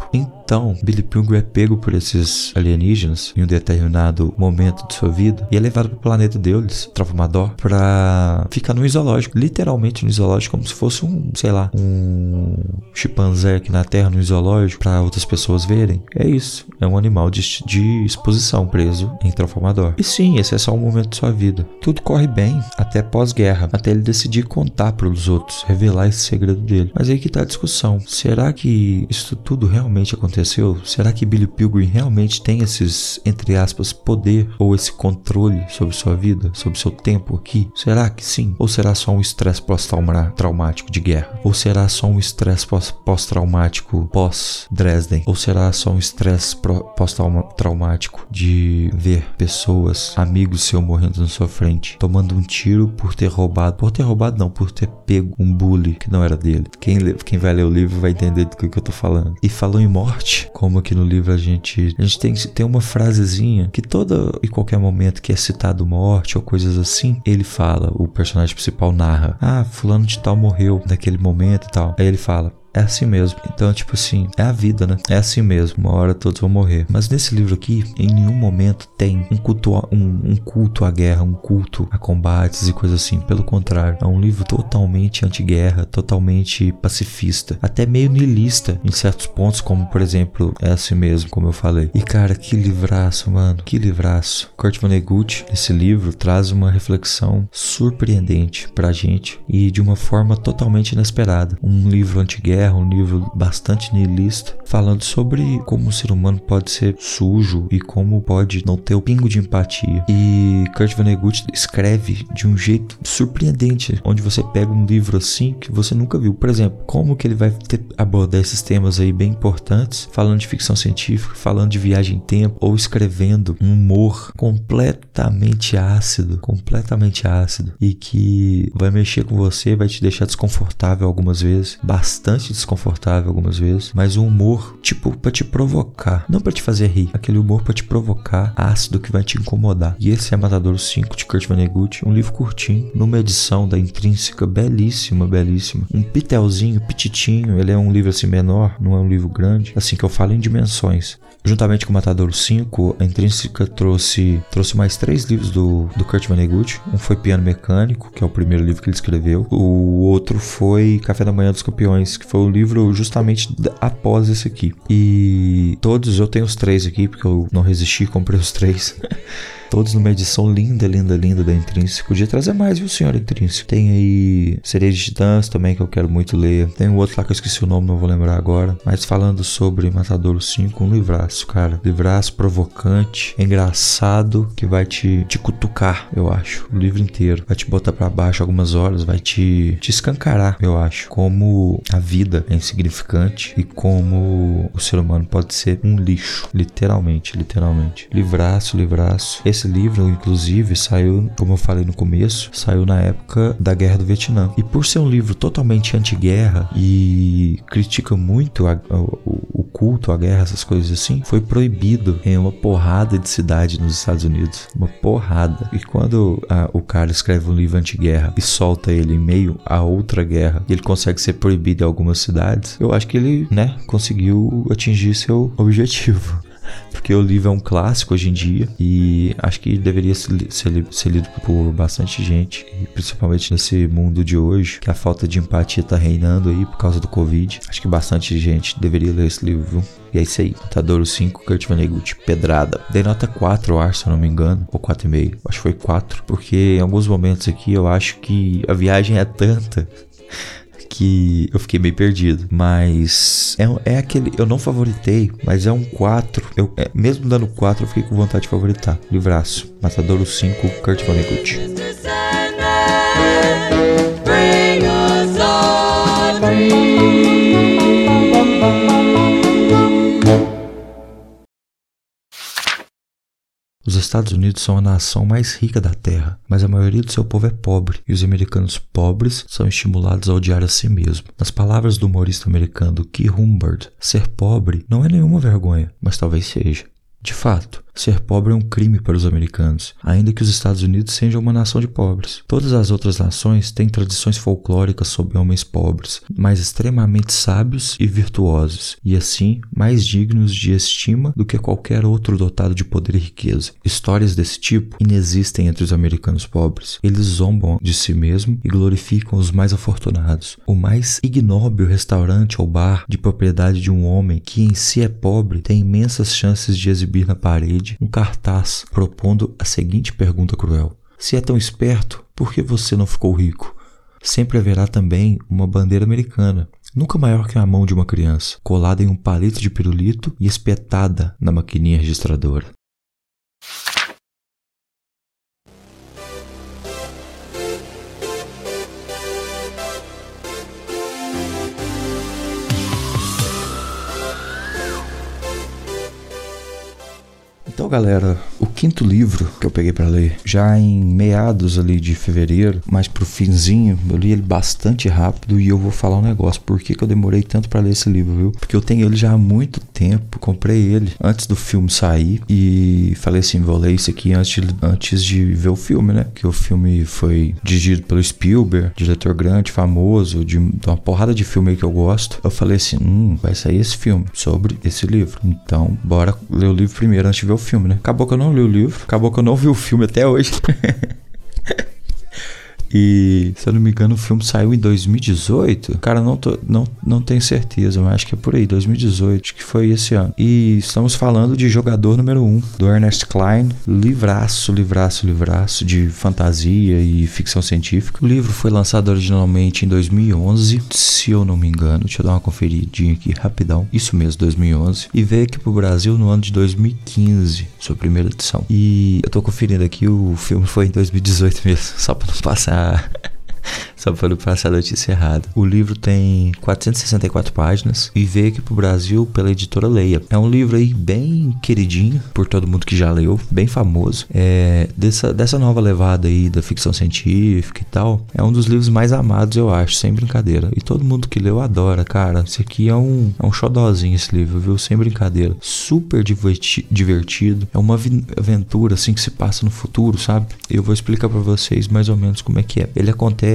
Então, Billy Pilgrim é pego por esses alienígenas em um determinado momento de sua vida e é levado para o planeta deles, Trovamador, para ficar no zoológico, literalmente no zoológico, como se fosse um, sei lá, um chimpanzé aqui na Terra no zoológico para outras pessoas verem. É isso, é um animal de, de exposição preso em Trovamador. E sim, esse é só um momento de sua vida. Tudo corre bem até pós-guerra, até ele decidir contar para os outros, revelar esse segredo dele. Mas aí que tá a discussão. Será que isso tudo realmente aconteceu? Será que Billy Pilgrim realmente tem esses, entre aspas, poder ou esse controle sobre sua vida, sobre seu tempo aqui? Será que sim? Ou será só um estresse pós-traumático de guerra? Ou será só um estresse pós-traumático pós-Dresden? Ou será só um estresse pós-traumático de ver pessoas, amigos seu morrendo na sua frente, tomando um tiro por ter roubado, por ter roubado não, por ter pego um bully que não era dele? Quem, quem vai ler o livro vai entender do que eu tô falando. E falou em morte, como aqui no livro a gente a gente tem, tem uma frasezinha que toda e qualquer momento que é citado morte ou coisas assim, ele fala, o personagem principal narra: Ah, fulano de tal morreu naquele momento e tal. Aí ele fala: é assim mesmo. Então, tipo assim, é a vida, né? É assim mesmo. Uma hora todos vão morrer. Mas nesse livro aqui, em nenhum momento tem um culto, a, um, um culto à guerra, um culto a combates e coisas assim. Pelo contrário, é um livro totalmente anti-guerra, totalmente pacifista, até meio niilista em certos pontos, como por exemplo, é assim mesmo, como eu falei. E cara, que livraço, mano, que livraço. Kurt Vonnegut, nesse livro, traz uma reflexão surpreendente pra gente e de uma forma totalmente inesperada. Um livro anti-guerra Terra, um livro bastante niilista, falando sobre como o ser humano pode ser sujo e como pode não ter o pingo de empatia. E Kurt Vonnegut escreve de um jeito surpreendente, onde você pega um livro assim que você nunca viu. Por exemplo, como que ele vai ter, abordar esses temas aí bem importantes, falando de ficção científica, falando de viagem em tempo, ou escrevendo um humor completamente ácido, completamente ácido, e que vai mexer com você, vai te deixar desconfortável algumas vezes, bastante desconfortável algumas vezes, mas um humor tipo para te provocar, não para te fazer rir, aquele humor para te provocar, ácido que vai te incomodar. E esse é Matador 5 de Kurt Vonnegut, um livro curtinho, numa edição da Intrínseca belíssima, belíssima. Um pitelzinho, pititinho, ele é um livro assim menor, não é um livro grande, assim que eu falo em dimensões. Juntamente com Matador 5, a Intrínseca trouxe, trouxe mais três livros do, do Kurt Vonnegut. Um foi Piano Mecânico, que é o primeiro livro que ele escreveu. O outro foi Café da Manhã dos Campeões, que foi o livro justamente após esse aqui. E todos, eu tenho os três aqui, porque eu não resisti comprei os três. [laughs] Todos numa edição linda, linda, linda da Intrínseco. Podia trazer mais, viu, senhor Intrínseco? Tem aí Sereia de Titãs também, que eu quero muito ler. Tem um outro lá que eu esqueci o nome, não vou lembrar agora. Mas falando sobre Matadouro 5, um livraço, cara. Livraço provocante, engraçado, que vai te, te cutucar, eu acho. O livro inteiro. Vai te botar para baixo algumas horas, vai te, te escancarar, eu acho. Como a vida é insignificante e como o ser humano pode ser um lixo. Literalmente, literalmente. Livraço, livraço. Esse esse livro, inclusive, saiu, como eu falei no começo, saiu na época da Guerra do Vietnã. E por ser um livro totalmente anti-guerra e critica muito a, a, o culto à guerra, essas coisas assim, foi proibido em uma porrada de cidade nos Estados Unidos. Uma porrada. E quando a, o cara escreve um livro anti-guerra e solta ele em meio a outra guerra ele consegue ser proibido em algumas cidades, eu acho que ele, né, conseguiu atingir seu objetivo. Porque o livro é um clássico hoje em dia e acho que deveria ser, ser, lido por bastante gente, principalmente nesse mundo de hoje, que a falta de empatia tá reinando aí por causa do Covid. Acho que bastante gente deveria ler esse livro? E é isso aí. Tadoro 5, Kurt Vonnegut, Pedrada. Dei nota 4, eu acho, se eu não me engano. Ou 4,5. Acho que foi 4. Porque em alguns momentos aqui eu acho que a viagem é tanta que eu fiquei meio perdido. Mas é, é aquele. Eu não favoritei, mas é um 4. Eu, é, mesmo dando 4, eu fiquei com vontade de favoritar. Livraço. Matadouro 5, Kurt Vonnegut. Os Estados Unidos são a nação mais rica da Terra, mas a maioria do seu povo é pobre, e os americanos pobres são estimulados a odiar a si mesmo. Nas palavras do humorista americano Keith Humbert, ser pobre não é nenhuma vergonha, mas talvez seja. De fato, Ser pobre é um crime para os americanos, ainda que os Estados Unidos sejam uma nação de pobres. Todas as outras nações têm tradições folclóricas sobre homens pobres, mas extremamente sábios e virtuosos, e assim mais dignos de estima do que qualquer outro dotado de poder e riqueza. Histórias desse tipo inexistem entre os americanos pobres. Eles zombam de si mesmo e glorificam os mais afortunados. O mais ignóbil restaurante ou bar de propriedade de um homem que em si é pobre tem imensas chances de exibir na parede um cartaz propondo a seguinte pergunta cruel: Se é tão esperto, por que você não ficou rico? Sempre haverá também uma bandeira americana, nunca maior que a mão de uma criança, colada em um palito de pirulito e espetada na maquininha registradora. Então, galera, o quinto livro que eu peguei para ler, já em meados ali de fevereiro, mais pro finzinho, eu li ele bastante rápido e eu vou falar um negócio. Por que, que eu demorei tanto para ler esse livro, viu? Porque eu tenho ele já há muito tempo, comprei ele antes do filme sair e falei assim, vou ler isso aqui antes de, antes de ver o filme, né? Que o filme foi dirigido pelo Spielberg, diretor grande, famoso, de, de uma porrada de filme aí que eu gosto. Eu falei assim, hum, vai sair esse filme sobre esse livro. Então, bora ler o livro primeiro antes de ver o filme, né? Acabou que eu não li o livro, acabou que eu não vi o filme até hoje. [laughs] E, se eu não me engano, o filme saiu em 2018. Cara, não, tô, não, não tenho certeza, mas acho que é por aí, 2018, acho que foi esse ano. E estamos falando de Jogador Número 1, do Ernest Klein. Livraço, livraço, livraço de fantasia e ficção científica. O livro foi lançado originalmente em 2011, se eu não me engano. Deixa eu dar uma conferidinha aqui rapidão. Isso mesmo, 2011. E veio aqui pro Brasil no ano de 2015, sua primeira edição. E eu tô conferindo aqui, o filme foi em 2018 mesmo, [laughs] só pra não passar uh, [laughs] [laughs] Só para não passar a notícia errada. O livro tem 464 páginas e veio aqui pro Brasil pela editora Leia. É um livro aí bem queridinho por todo mundo que já leu, bem famoso. É dessa, dessa nova levada aí da ficção científica e tal. É um dos livros mais amados, eu acho, sem brincadeira. E todo mundo que leu adora, cara. Esse aqui é um, é um xodózinho esse livro, viu? Sem brincadeira. Super diverti divertido. É uma aventura assim que se passa no futuro, sabe? Eu vou explicar para vocês mais ou menos como é que é. Ele acontece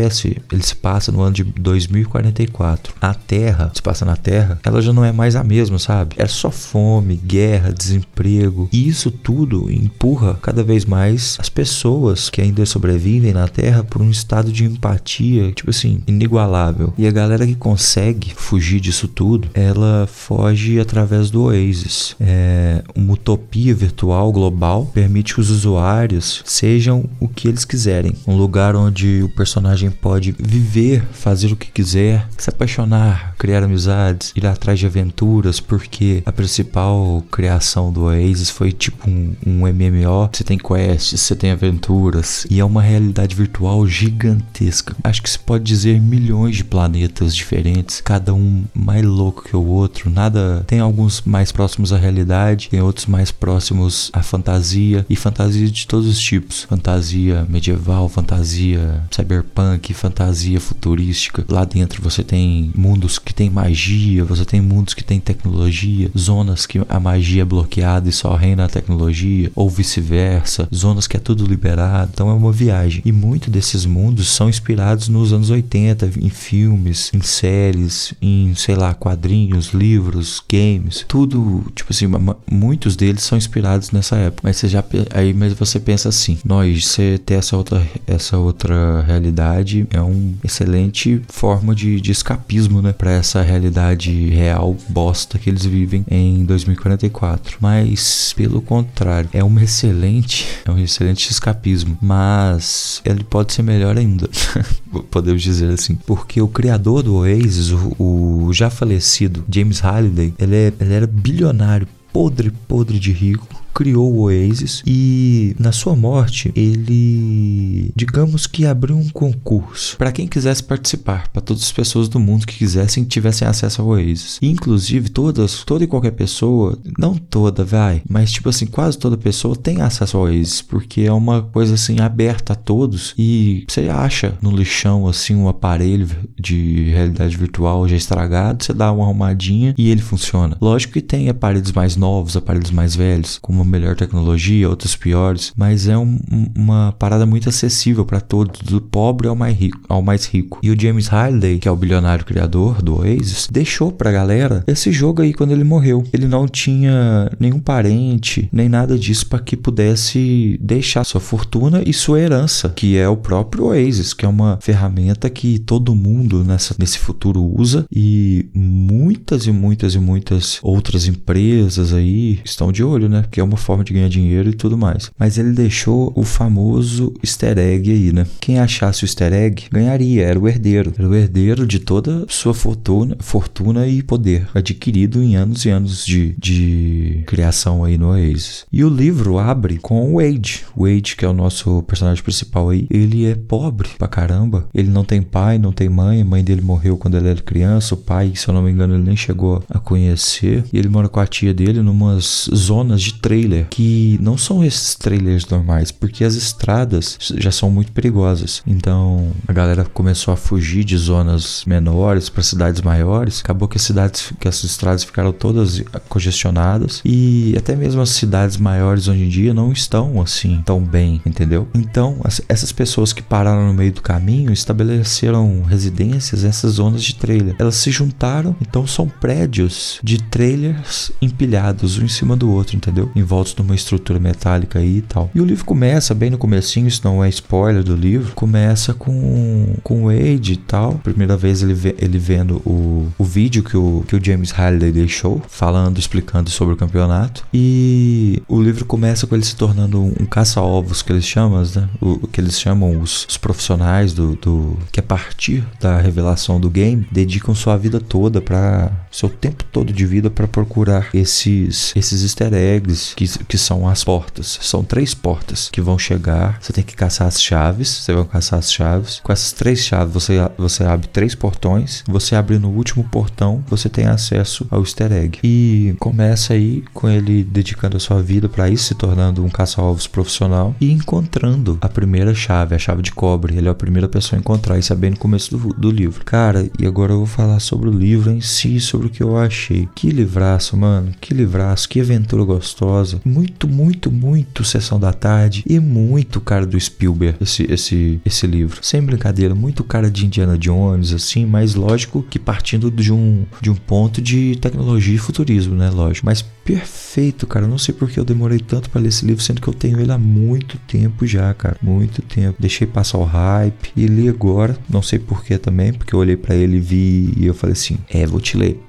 ele se passa no ano de 2044. A Terra, se passa na Terra, ela já não é mais a mesma, sabe? É só fome, guerra, desemprego. E isso tudo empurra cada vez mais as pessoas que ainda sobrevivem na Terra por um estado de empatia, tipo assim, inigualável. E a galera que consegue fugir disso tudo, ela foge através do Oasis. É uma utopia virtual global permite que os usuários sejam o que eles quiserem. Um lugar onde o personagem pode pode viver, fazer o que quiser, se apaixonar, criar amizades, ir atrás de aventuras, porque a principal criação do Oasis foi tipo um, um MMO. Você tem quests, você tem aventuras, e é uma realidade virtual gigantesca. Acho que se pode dizer milhões de planetas diferentes, cada um mais louco que o outro. Nada. Tem alguns mais próximos à realidade, tem outros mais próximos à fantasia, e fantasia de todos os tipos: fantasia medieval, fantasia cyberpunk, fantasia fantasia futurística. Lá dentro você tem mundos que tem magia, você tem mundos que tem tecnologia, zonas que a magia é bloqueada e só reina a tecnologia, ou vice-versa, zonas que é tudo liberado. Então é uma viagem. E muito desses mundos são inspirados nos anos 80, em filmes, em séries, em, sei lá, quadrinhos, livros, games, tudo, tipo assim, muitos deles são inspirados nessa época. Mas você já aí mas você pensa assim, nós você ter essa outra essa outra realidade é uma excelente forma de, de escapismo, né, para essa realidade real bosta que eles vivem em 2044. Mas pelo contrário, é um excelente, é um excelente escapismo, mas ele pode ser melhor ainda. [laughs] Podemos dizer assim, porque o criador do Oasis, o, o já falecido James Halliday, ele, é, ele era bilionário podre, podre de rico criou o Oasis e na sua morte ele, digamos que abriu um concurso para quem quisesse participar, para todas as pessoas do mundo que quisessem tivessem acesso ao Oasis. E, inclusive todas, toda e qualquer pessoa, não toda, vai, mas tipo assim, quase toda pessoa tem acesso ao Oasis, porque é uma coisa assim aberta a todos e você acha no lixão assim um aparelho de realidade virtual já estragado, você dá uma arrumadinha e ele funciona. Lógico que tem aparelhos mais novos, aparelhos mais velhos, com uma melhor tecnologia, outros piores, mas é um, uma parada muito acessível para todos, do pobre ao mais, rico, ao mais rico. E o James Halliday, que é o bilionário criador do Oasis, deixou pra galera esse jogo aí quando ele morreu. Ele não tinha nenhum parente, nem nada disso para que pudesse deixar sua fortuna e sua herança, que é o próprio Oasis, que é uma ferramenta que todo mundo nessa, nesse futuro usa e muitas e muitas e muitas outras empresas aí estão de olho, né? Que é uma forma de ganhar dinheiro e tudo mais. Mas ele deixou o famoso easter egg aí, né? Quem achasse o easter egg ganharia, era o herdeiro. Era o herdeiro de toda sua fortuna, fortuna e poder adquirido em anos e anos de, de criação aí no Oasis. E o livro abre com o Wade. Wade, que é o nosso personagem principal aí, ele é pobre pra caramba. Ele não tem pai, não tem mãe. A mãe dele morreu quando ele era criança. O pai, se eu não me engano, ele nem chegou a conhecer. E ele mora com a tia dele numas zonas de trailer trailer que não são esses trailers normais, porque as estradas já são muito perigosas. Então a galera começou a fugir de zonas menores para cidades maiores. Acabou que as cidades, que as estradas ficaram todas congestionadas e até mesmo as cidades maiores hoje em dia não estão assim tão bem, entendeu? Então as, essas pessoas que pararam no meio do caminho estabeleceram residências nessas zonas de trailer. Elas se juntaram, então são prédios de trailers empilhados um em cima do outro, entendeu? Em volta de uma estrutura metálica aí e tal. E o livro começa bem no comecinho, isso não é spoiler do livro, começa com, com o Wade e tal. Primeira vez ele, vê, ele vendo o, o vídeo que o, que o James Halliday deixou, falando, explicando sobre o campeonato. E o livro começa com ele se tornando um, um caça-ovos, que eles chamam, né? O, que eles chamam os, os profissionais do, do, que a partir da revelação do game dedicam sua vida toda para seu tempo todo de vida para procurar esses esses easter eggs que, que são as portas. São três portas que vão chegar. Você tem que caçar as chaves. Você vai caçar as chaves. Com essas três chaves, você, você abre três portões. Você abre no último portão, você tem acesso ao easter egg. E começa aí com ele dedicando a sua vida para isso, se tornando um caça-ovos profissional e encontrando a primeira chave, a chave de cobre. Ele é a primeira pessoa a encontrar. Isso é bem no começo do, do livro. Cara, e agora eu vou falar sobre o livro em si, sobre o que eu achei. Que livraço, mano. Que livraço, que aventura gostosa muito, muito, muito Sessão da Tarde e muito cara do Spielberg, esse, esse, esse livro. Sem brincadeira, muito cara de Indiana Jones, assim, mas lógico que partindo de um, de um ponto de tecnologia e futurismo, né? Lógico. Mas perfeito, cara. Não sei porque eu demorei tanto para ler esse livro, sendo que eu tenho ele há muito tempo já, cara. Muito tempo. Deixei passar o hype e li agora. Não sei porquê também, porque eu olhei para ele e vi e eu falei assim: é, vou te ler.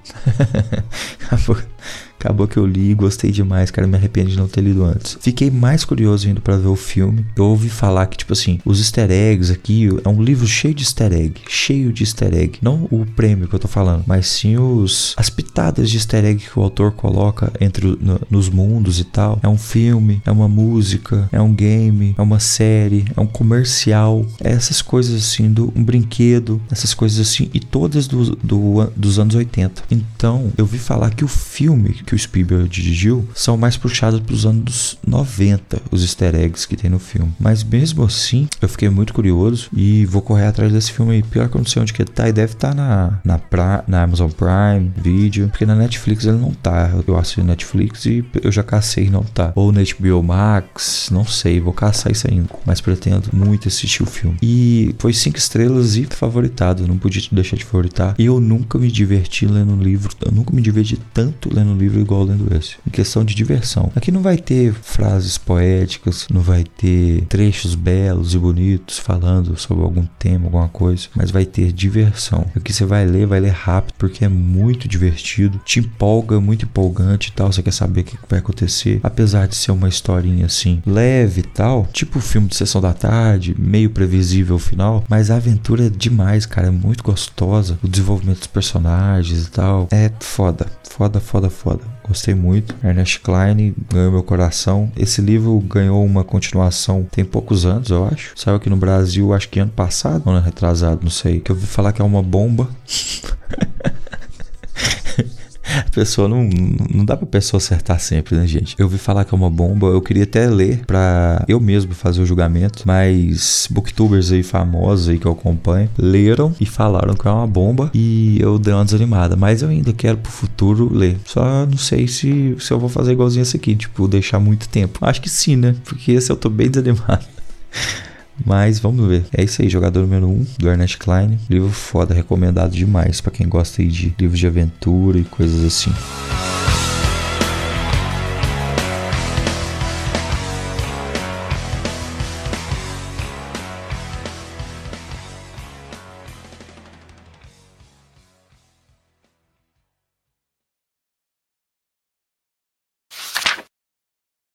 [laughs] Acabou que eu li e gostei demais, cara. Me arrependo de não ter lido antes. Fiquei mais curioso indo para ver o filme. Eu ouvi falar que, tipo assim, os easter eggs aqui é um livro cheio de easter egg. Cheio de easter egg. Não o prêmio que eu tô falando, mas sim os as pitadas de easter egg que o autor coloca entre no, nos mundos e tal. É um filme, é uma música, é um game, é uma série, é um comercial. É essas coisas assim, do, um brinquedo, essas coisas assim. E todas do, do dos anos 80. Então, eu vi falar que o filme que o Spielberg dirigiu são mais puxados para os anos 90, os easter eggs que tem no filme. Mas mesmo assim, eu fiquei muito curioso e vou correr atrás desse filme aí. Pior que eu não sei onde que tá, e deve estar tá na, na, na Amazon Prime Video, porque na Netflix ele não tá. Eu assisto Netflix e eu já cacei não tá. Ou na HBO Max, não sei, vou caçar isso ainda. Mas pretendo muito assistir o filme. E foi cinco estrelas e favoritado, não podia deixar de favoritar. E eu nunca me diverti lendo um livro, eu nunca me diverti tanto lendo um livro igual lendo esse. Em questão de diversão. Aqui não vai ter frases poéticas, não vai ter trechos belos e bonitos falando sobre algum tema, alguma coisa, mas vai ter diversão. O que você vai ler, vai ler rápido porque é muito divertido, te empolga, muito empolgante e tal. Você quer saber o que vai acontecer, apesar de ser uma historinha assim leve e tal, tipo filme de sessão da tarde, meio previsível o final, mas a aventura é demais, cara, é muito gostosa. O desenvolvimento dos personagens e tal é foda, foda, foda, foda. Gostei muito. Ernest Klein ganhou meu coração. Esse livro ganhou uma continuação tem poucos anos, eu acho. Saiu aqui no Brasil, acho que ano passado, ano retrasado, não sei. Que eu ouvi falar que é uma bomba. [laughs] A pessoa não, não dá pra pessoa acertar sempre, né, gente? Eu ouvi falar que é uma bomba, eu queria até ler pra eu mesmo fazer o julgamento, mas booktubers aí famosos aí que eu acompanho leram e falaram que é uma bomba e eu dei uma desanimada, mas eu ainda quero pro futuro ler. Só não sei se, se eu vou fazer igualzinho esse aqui, tipo, deixar muito tempo. Acho que sim, né? Porque esse eu tô bem desanimado. [laughs] Mas vamos ver. É isso aí, jogador número 1 um, do Ernest Klein. Livro foda, recomendado demais para quem gosta aí de livros de aventura e coisas assim.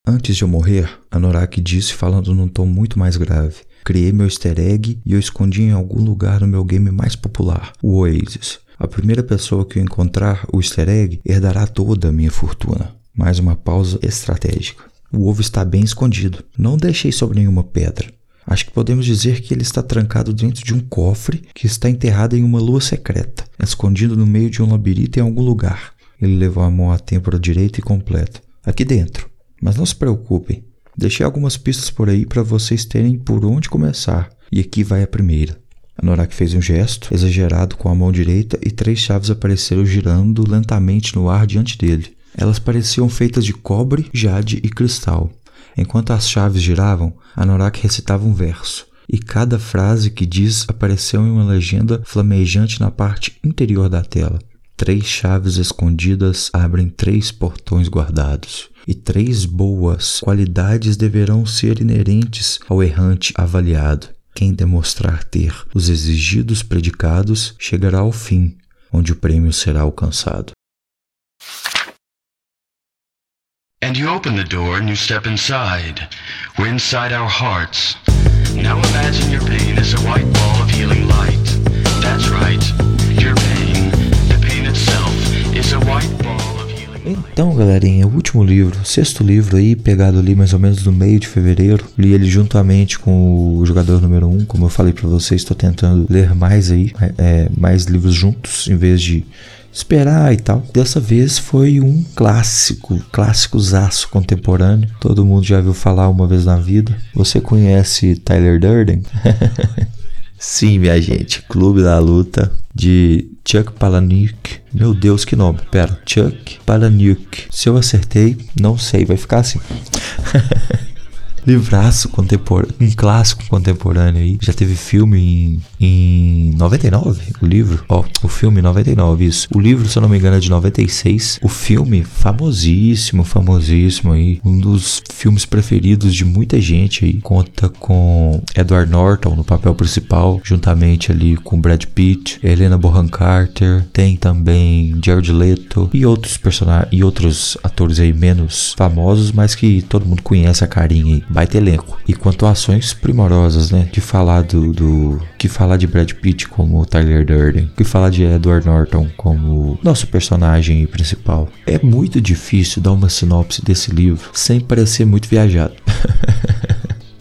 Antes de eu morrer, Anorak disse falando num tom muito mais grave. Criei meu easter egg e eu escondi em algum lugar no meu game mais popular, o Oasis. A primeira pessoa que eu encontrar o easter egg herdará toda a minha fortuna. Mais uma pausa estratégica. O ovo está bem escondido. Não deixei sobre nenhuma pedra. Acho que podemos dizer que ele está trancado dentro de um cofre que está enterrado em uma lua secreta, escondido no meio de um labirinto em algum lugar. Ele levou a mão à têmpora direita e completa. Aqui dentro. Mas não se preocupem, deixei algumas pistas por aí para vocês terem por onde começar, e aqui vai a primeira. A Norak fez um gesto exagerado com a mão direita e três chaves apareceram girando lentamente no ar diante dele. Elas pareciam feitas de cobre, jade e cristal. Enquanto as chaves giravam, a Norak recitava um verso, e cada frase que diz apareceu em uma legenda flamejante na parte interior da tela. Três chaves escondidas abrem três portões guardados e três boas qualidades deverão ser inerentes ao errante avaliado. Quem demonstrar ter os exigidos predicados chegará ao fim, onde o prêmio será alcançado. And you open the door and you step inside. We're inside our hearts. Now imagine your pain as a white ball of healing light. That's right, your pain, Então, galerinha, o último livro, sexto livro aí, pegado ali mais ou menos no meio de fevereiro. Li ele juntamente com o jogador número 1. Um, como eu falei para vocês, estou tentando ler mais aí, é, mais livros juntos, em vez de esperar e tal. Dessa vez foi um clássico, clássico zaço contemporâneo. Todo mundo já viu falar uma vez na vida. Você conhece Tyler Durden? [laughs] Sim, minha gente, Clube da Luta de Chuck Palahniuk. Meu Deus, que nome. Pera, Chuck Palahniuk. Se eu acertei, não sei, vai ficar assim. [laughs] livraço contemporâneo, um clássico contemporâneo aí. Já teve filme em, em 99, o livro. Ó, o filme 99, isso. O livro, se eu não me engano, é de 96. O filme, famosíssimo, famosíssimo aí. Um dos filmes preferidos de muita gente aí. Conta com Edward Norton no papel principal, juntamente ali com Brad Pitt, Helena Bonham Carter. Tem também Jared Leto e outros personagens e outros atores aí menos famosos, mas que todo mundo conhece a carinha aí baita elenco. E quanto a ações primorosas, né? Que falar do, do. Que falar de Brad Pitt como Tyler Durden. Que falar de Edward Norton como nosso personagem principal. É muito difícil dar uma sinopse desse livro sem parecer muito viajado. [laughs]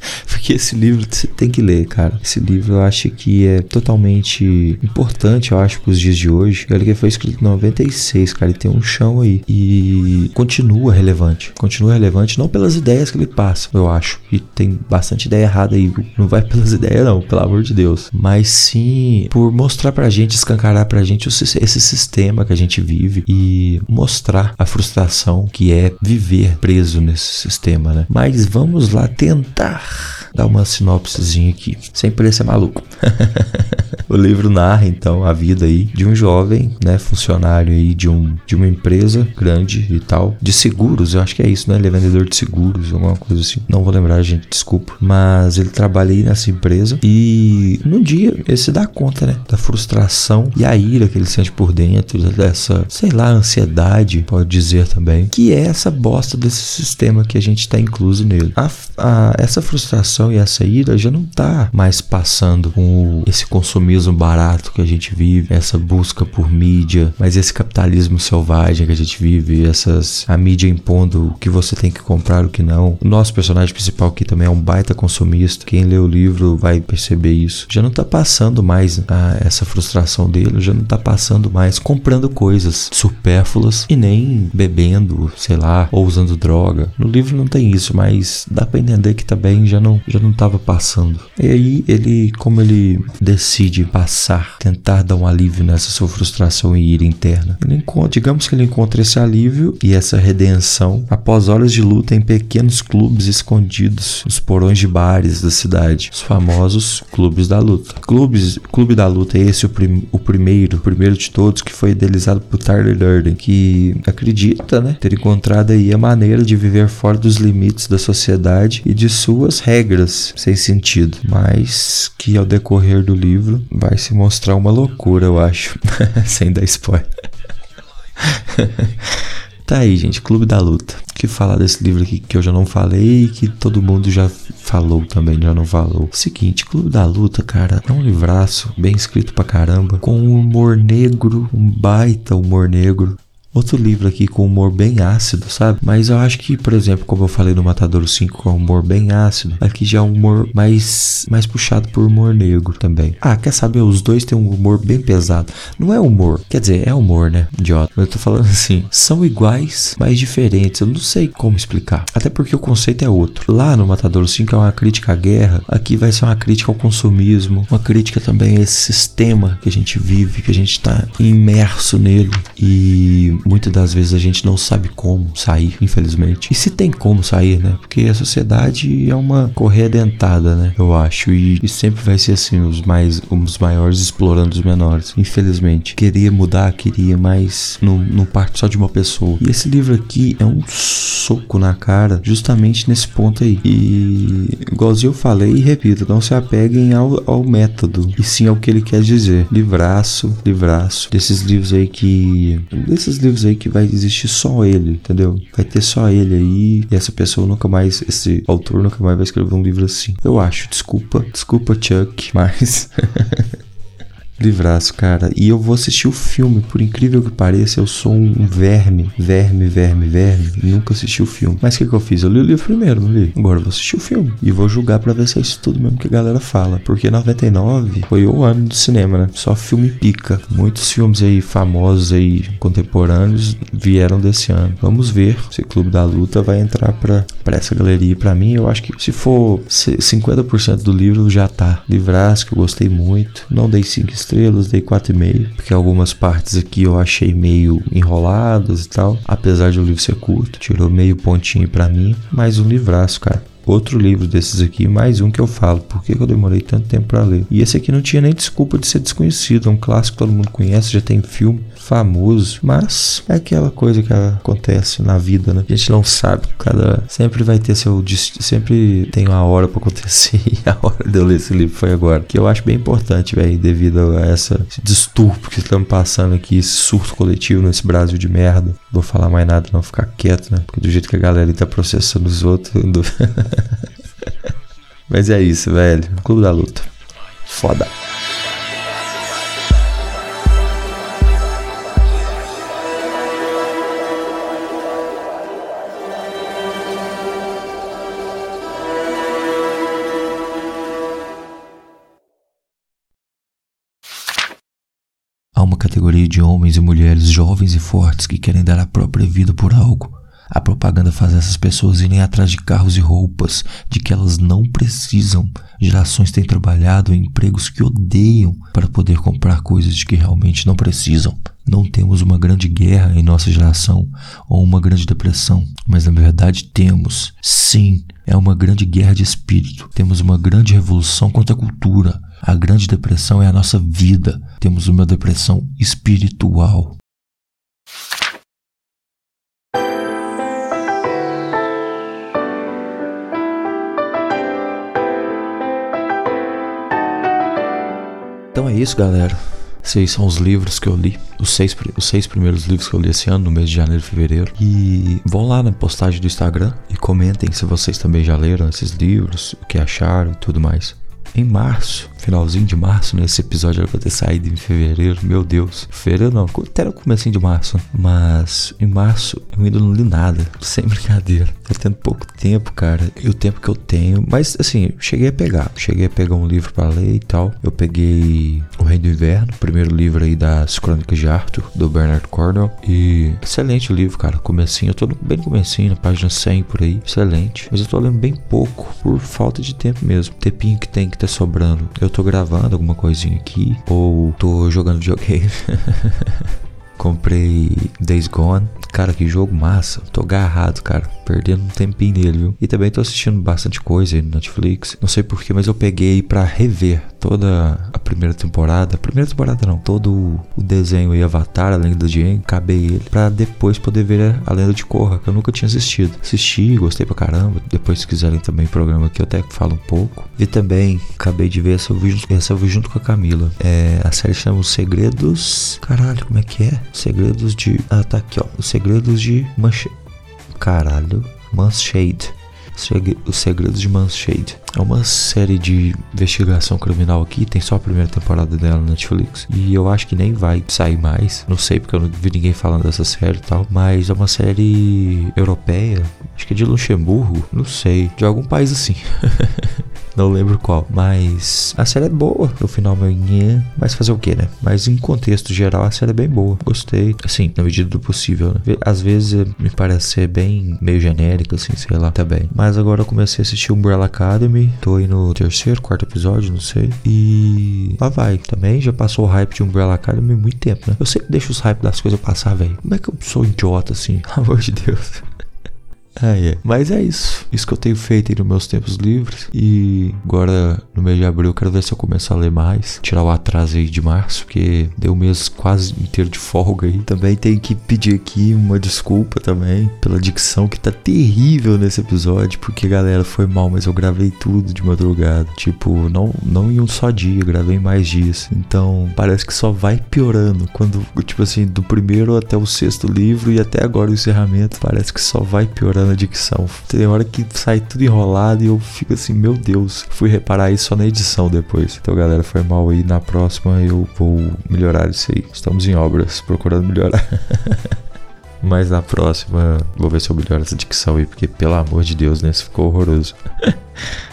[laughs] porque esse livro você tem que ler, cara. Esse livro eu acho que é totalmente importante, eu acho, para os dias de hoje. Olha que foi escrito em 96, cara, e tem um chão aí. E continua relevante. Continua relevante, não pelas ideias que ele passa, eu acho. E tem bastante ideia errada aí. Não vai [laughs] pelas ideias, não, pelo amor de Deus. Mas sim por mostrar pra gente, escancarar pra gente esse sistema que a gente vive e mostrar a frustração que é viver preso nesse sistema, né? Mas vamos lá tentar dar uma sinopsezinha aqui, sem parecer maluco. [laughs] o livro narra então a vida aí de um jovem, né, funcionário aí de, um, de uma empresa grande e tal, de seguros, eu acho que é isso, né? Ele é vendedor de seguros, alguma coisa assim. Não vou lembrar, gente, desculpa. Mas ele trabalha aí nessa empresa e no dia ele se dá conta, né, da frustração e a ira que ele sente por dentro, dessa, sei lá, ansiedade, pode dizer também, que é essa bosta desse sistema que a gente tá incluso nele. A, a, essa frustração e essa ira já não tá mais passando com esse consumismo barato que a gente vive, essa busca por mídia, mas esse capitalismo selvagem que a gente vive, essas a mídia impondo o que você tem que comprar, o que não. O nosso personagem principal aqui também é um baita consumista. Quem lê o livro vai perceber isso. Já não tá passando mais a, essa frustração dele, já não tá passando mais comprando coisas supérfluas e nem bebendo, sei lá, ou usando droga. No livro não tem isso, mas dá para entender que também já não já não tava passando. E aí ele, como ele decide passar, tentar dar um alívio nessa sua frustração e ira interna, ele encontra, digamos que ele encontra esse alívio e essa redenção após horas de luta em pequenos clubes escondidos nos porões de bares da cidade, os famosos clubes da luta. Clubes, clube da luta é esse o, prim, o primeiro, o primeiro de todos que foi idealizado por Tyler Durden, que acredita, né, ter encontrado aí a maneira de viver fora dos limites da sociedade e de suas regras sem sentido, mas que ao decorrer do livro vai se mostrar uma loucura, eu acho, [laughs] sem dar spoiler. [laughs] Tá aí, gente, Clube da Luta. Que falar desse livro aqui que eu já não falei que todo mundo já falou também, já não falou. Seguinte, Clube da Luta, cara, é um livraço bem escrito pra caramba, com um humor negro, um baita humor negro. Outro livro aqui com humor bem ácido, sabe? Mas eu acho que, por exemplo, como eu falei no Matador 5, com humor bem ácido, aqui já é um humor mais, mais puxado por humor negro também. Ah, quer saber? Os dois têm um humor bem pesado. Não é humor, quer dizer, é humor, né? Idiota. Eu tô falando assim, são iguais, mas diferentes. Eu não sei como explicar. Até porque o conceito é outro. Lá no Matador 5 é uma crítica à guerra, aqui vai ser uma crítica ao consumismo, uma crítica também a esse sistema que a gente vive, que a gente tá imerso nele. E muitas das vezes a gente não sabe como sair, infelizmente. E se tem como sair, né? Porque a sociedade é uma correia dentada, né? Eu acho. E, e sempre vai ser assim, os mais os maiores explorando os menores. Infelizmente. Queria mudar, queria, mas não, não parte só de uma pessoa. E esse livro aqui é um soco na cara, justamente nesse ponto aí. E igualzinho eu falei e repito, não se apeguem ao, ao método, e sim ao que ele quer dizer. Livraço, livraço. Desses livros aí que. Desses livros aí que vai existir só ele, entendeu? Vai ter só ele aí e essa pessoa nunca mais, esse autor nunca mais vai escrever um livro assim. Eu acho, desculpa, desculpa Chuck, mas [laughs] Livraço, cara. E eu vou assistir o filme, por incrível que pareça, eu sou um verme, verme, verme, verme. Nunca assisti o filme. Mas o que, que eu fiz? Eu li o livro primeiro, não li? Agora eu vou assistir o filme. E vou julgar para ver se é isso tudo mesmo que a galera fala. Porque 99 foi o ano do cinema, né? Só filme pica. Muitos filmes aí famosos aí, contemporâneos, vieram desse ano. Vamos ver se o Clube da Luta vai entrar pra, pra essa galeria. Pra mim, eu acho que se for 50% do livro, já tá. Livraço, que eu gostei muito. Não dei 5 estrelas, dei 4,5, porque algumas partes aqui eu achei meio enroladas e tal, apesar de o livro ser curto, tirou meio pontinho para mim, mas um livraço, cara outro livro desses aqui, mais um que eu falo. Por que, eu demorei tanto tempo para ler? E esse aqui não tinha nem desculpa de ser desconhecido. É um clássico que todo mundo conhece, já tem filme famoso, mas é aquela coisa que acontece na vida, né? A gente não sabe. Cada sempre vai ter seu sempre tem uma hora para acontecer [laughs] e a hora de eu ler esse livro foi agora. Que eu acho bem importante, velho, devido a essa esse distúrbio que estamos passando aqui, esse surto coletivo nesse Brasil de merda. Vou falar mais nada, não ficar quieto, né? Porque do jeito que a galera tá processando os outros, [laughs] Mas é isso, velho. Clube da Luta. Foda. Categoria de homens e mulheres jovens e fortes que querem dar a própria vida por algo. A propaganda faz essas pessoas irem atrás de carros e roupas de que elas não precisam. Gerações têm trabalhado em empregos que odeiam para poder comprar coisas de que realmente não precisam. Não temos uma grande guerra em nossa geração ou uma grande depressão, mas na verdade temos, sim, é uma grande guerra de espírito. Temos uma grande revolução contra a cultura. A grande depressão é a nossa vida. Temos uma depressão espiritual. Então é isso, galera. Esses são os livros que eu li, os seis, os seis primeiros livros que eu li esse ano, no mês de janeiro e fevereiro. E vão lá na postagem do Instagram e comentem se vocês também já leram esses livros, o que acharam e tudo mais. Em março, finalzinho de março, né? episódio era pra ter saído em fevereiro, meu Deus. Fevereiro não, até era o comecinho de março. Mas em março eu ainda não li nada, [laughs] sem brincadeira. Tá tendo pouco tempo, cara, e o tempo que eu tenho. Mas assim, cheguei a pegar. Cheguei a pegar um livro para ler e tal. Eu peguei O Rei do Inverno, primeiro livro aí das Crônicas de Arthur, do Bernard Cornwell. E excelente o livro, cara. Comecinho, eu tô bem no comecinho, na página 100 por aí. Excelente. Mas eu tô lendo bem pouco, por falta de tempo mesmo. Tempinho que tem que ter sobrando. Eu tô gravando alguma coisinha aqui ou tô jogando videogame. [laughs] Comprei Days Gone. Cara, que jogo massa. Tô agarrado, cara. Perdendo um tempinho nele, viu? E também tô assistindo bastante coisa aí no Netflix. Não sei porquê, mas eu peguei para rever toda a primeira temporada. Primeira temporada não. Todo o desenho e Avatar, a lenda de Aang. Acabei ele. Pra depois poder ver a lenda de Korra, que eu nunca tinha assistido. Assisti, gostei pra caramba. Depois, se quiserem também programa aqui, eu até falo um pouco. E também, acabei de ver essa vi, essa eu junto com a Camila. É, a série chama Os Segredos. Caralho, como é que é? Segredos de. Ah, tá aqui, ó. Os Segredos de Manche. Caralho. Manshade. Os Segredos de Manshade. É uma série de investigação criminal aqui, tem só a primeira temporada dela na Netflix. E eu acho que nem vai sair mais. Não sei porque eu não vi ninguém falando dessa série e tal. Mas é uma série europeia. Acho que é de Luxemburgo. Não sei. De algum país assim. [laughs] não lembro qual. Mas a série é boa. No final, meu nhê. Mas fazer o que, né? Mas em contexto geral, a série é bem boa. Gostei. Assim, na medida do possível, né? Às vezes me parece ser bem meio genérica, assim, sei lá, também. Mas agora eu comecei a assistir Umbrella Academy. Tô aí no terceiro, quarto episódio, não sei. E lá vai. Também já passou o hype de Umbrella Academy muito tempo, né? Eu sempre deixo os hype das coisas passar, velho. Como é que eu sou idiota assim? [laughs] Pelo amor de Deus. Ah, é. Mas é isso. Isso que eu tenho feito nos meus tempos livres. E agora, no mês de abril, eu quero ver se eu começo a ler mais. Tirar o atraso aí de março, porque deu um mês quase inteiro de folga aí. Também tenho que pedir aqui uma desculpa também pela dicção que tá terrível nesse episódio. Porque, galera, foi mal, mas eu gravei tudo de madrugada. Tipo, não, não em um só dia, gravei mais dias. Então, parece que só vai piorando. Quando, tipo assim, do primeiro até o sexto livro e até agora o encerramento, parece que só vai piorando na dicção. Tem hora que sai tudo enrolado e eu fico assim, meu Deus. Fui reparar isso só na edição depois. Então, galera, foi mal aí. Na próxima eu vou melhorar isso aí. Estamos em obras, procurando melhorar. [laughs] Mas na próxima, vou ver se eu melhoro essa dicção aí, porque pelo amor de Deus, né? Isso ficou horroroso. [laughs]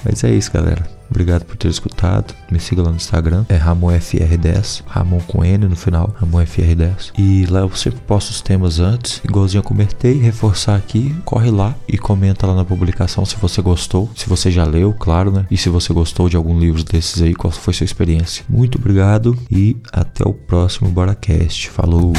Mas é isso, galera. Obrigado por ter escutado. Me siga lá no Instagram, é RamonFR10, Ramon com N no final, RamonFR10. E lá eu sempre posto os temas antes, igualzinho eu comentei, reforçar aqui, corre lá e comenta lá na publicação se você gostou, se você já leu, claro, né? E se você gostou de algum livro desses aí, qual foi sua experiência. Muito obrigado e até o próximo BoraCast. Falou!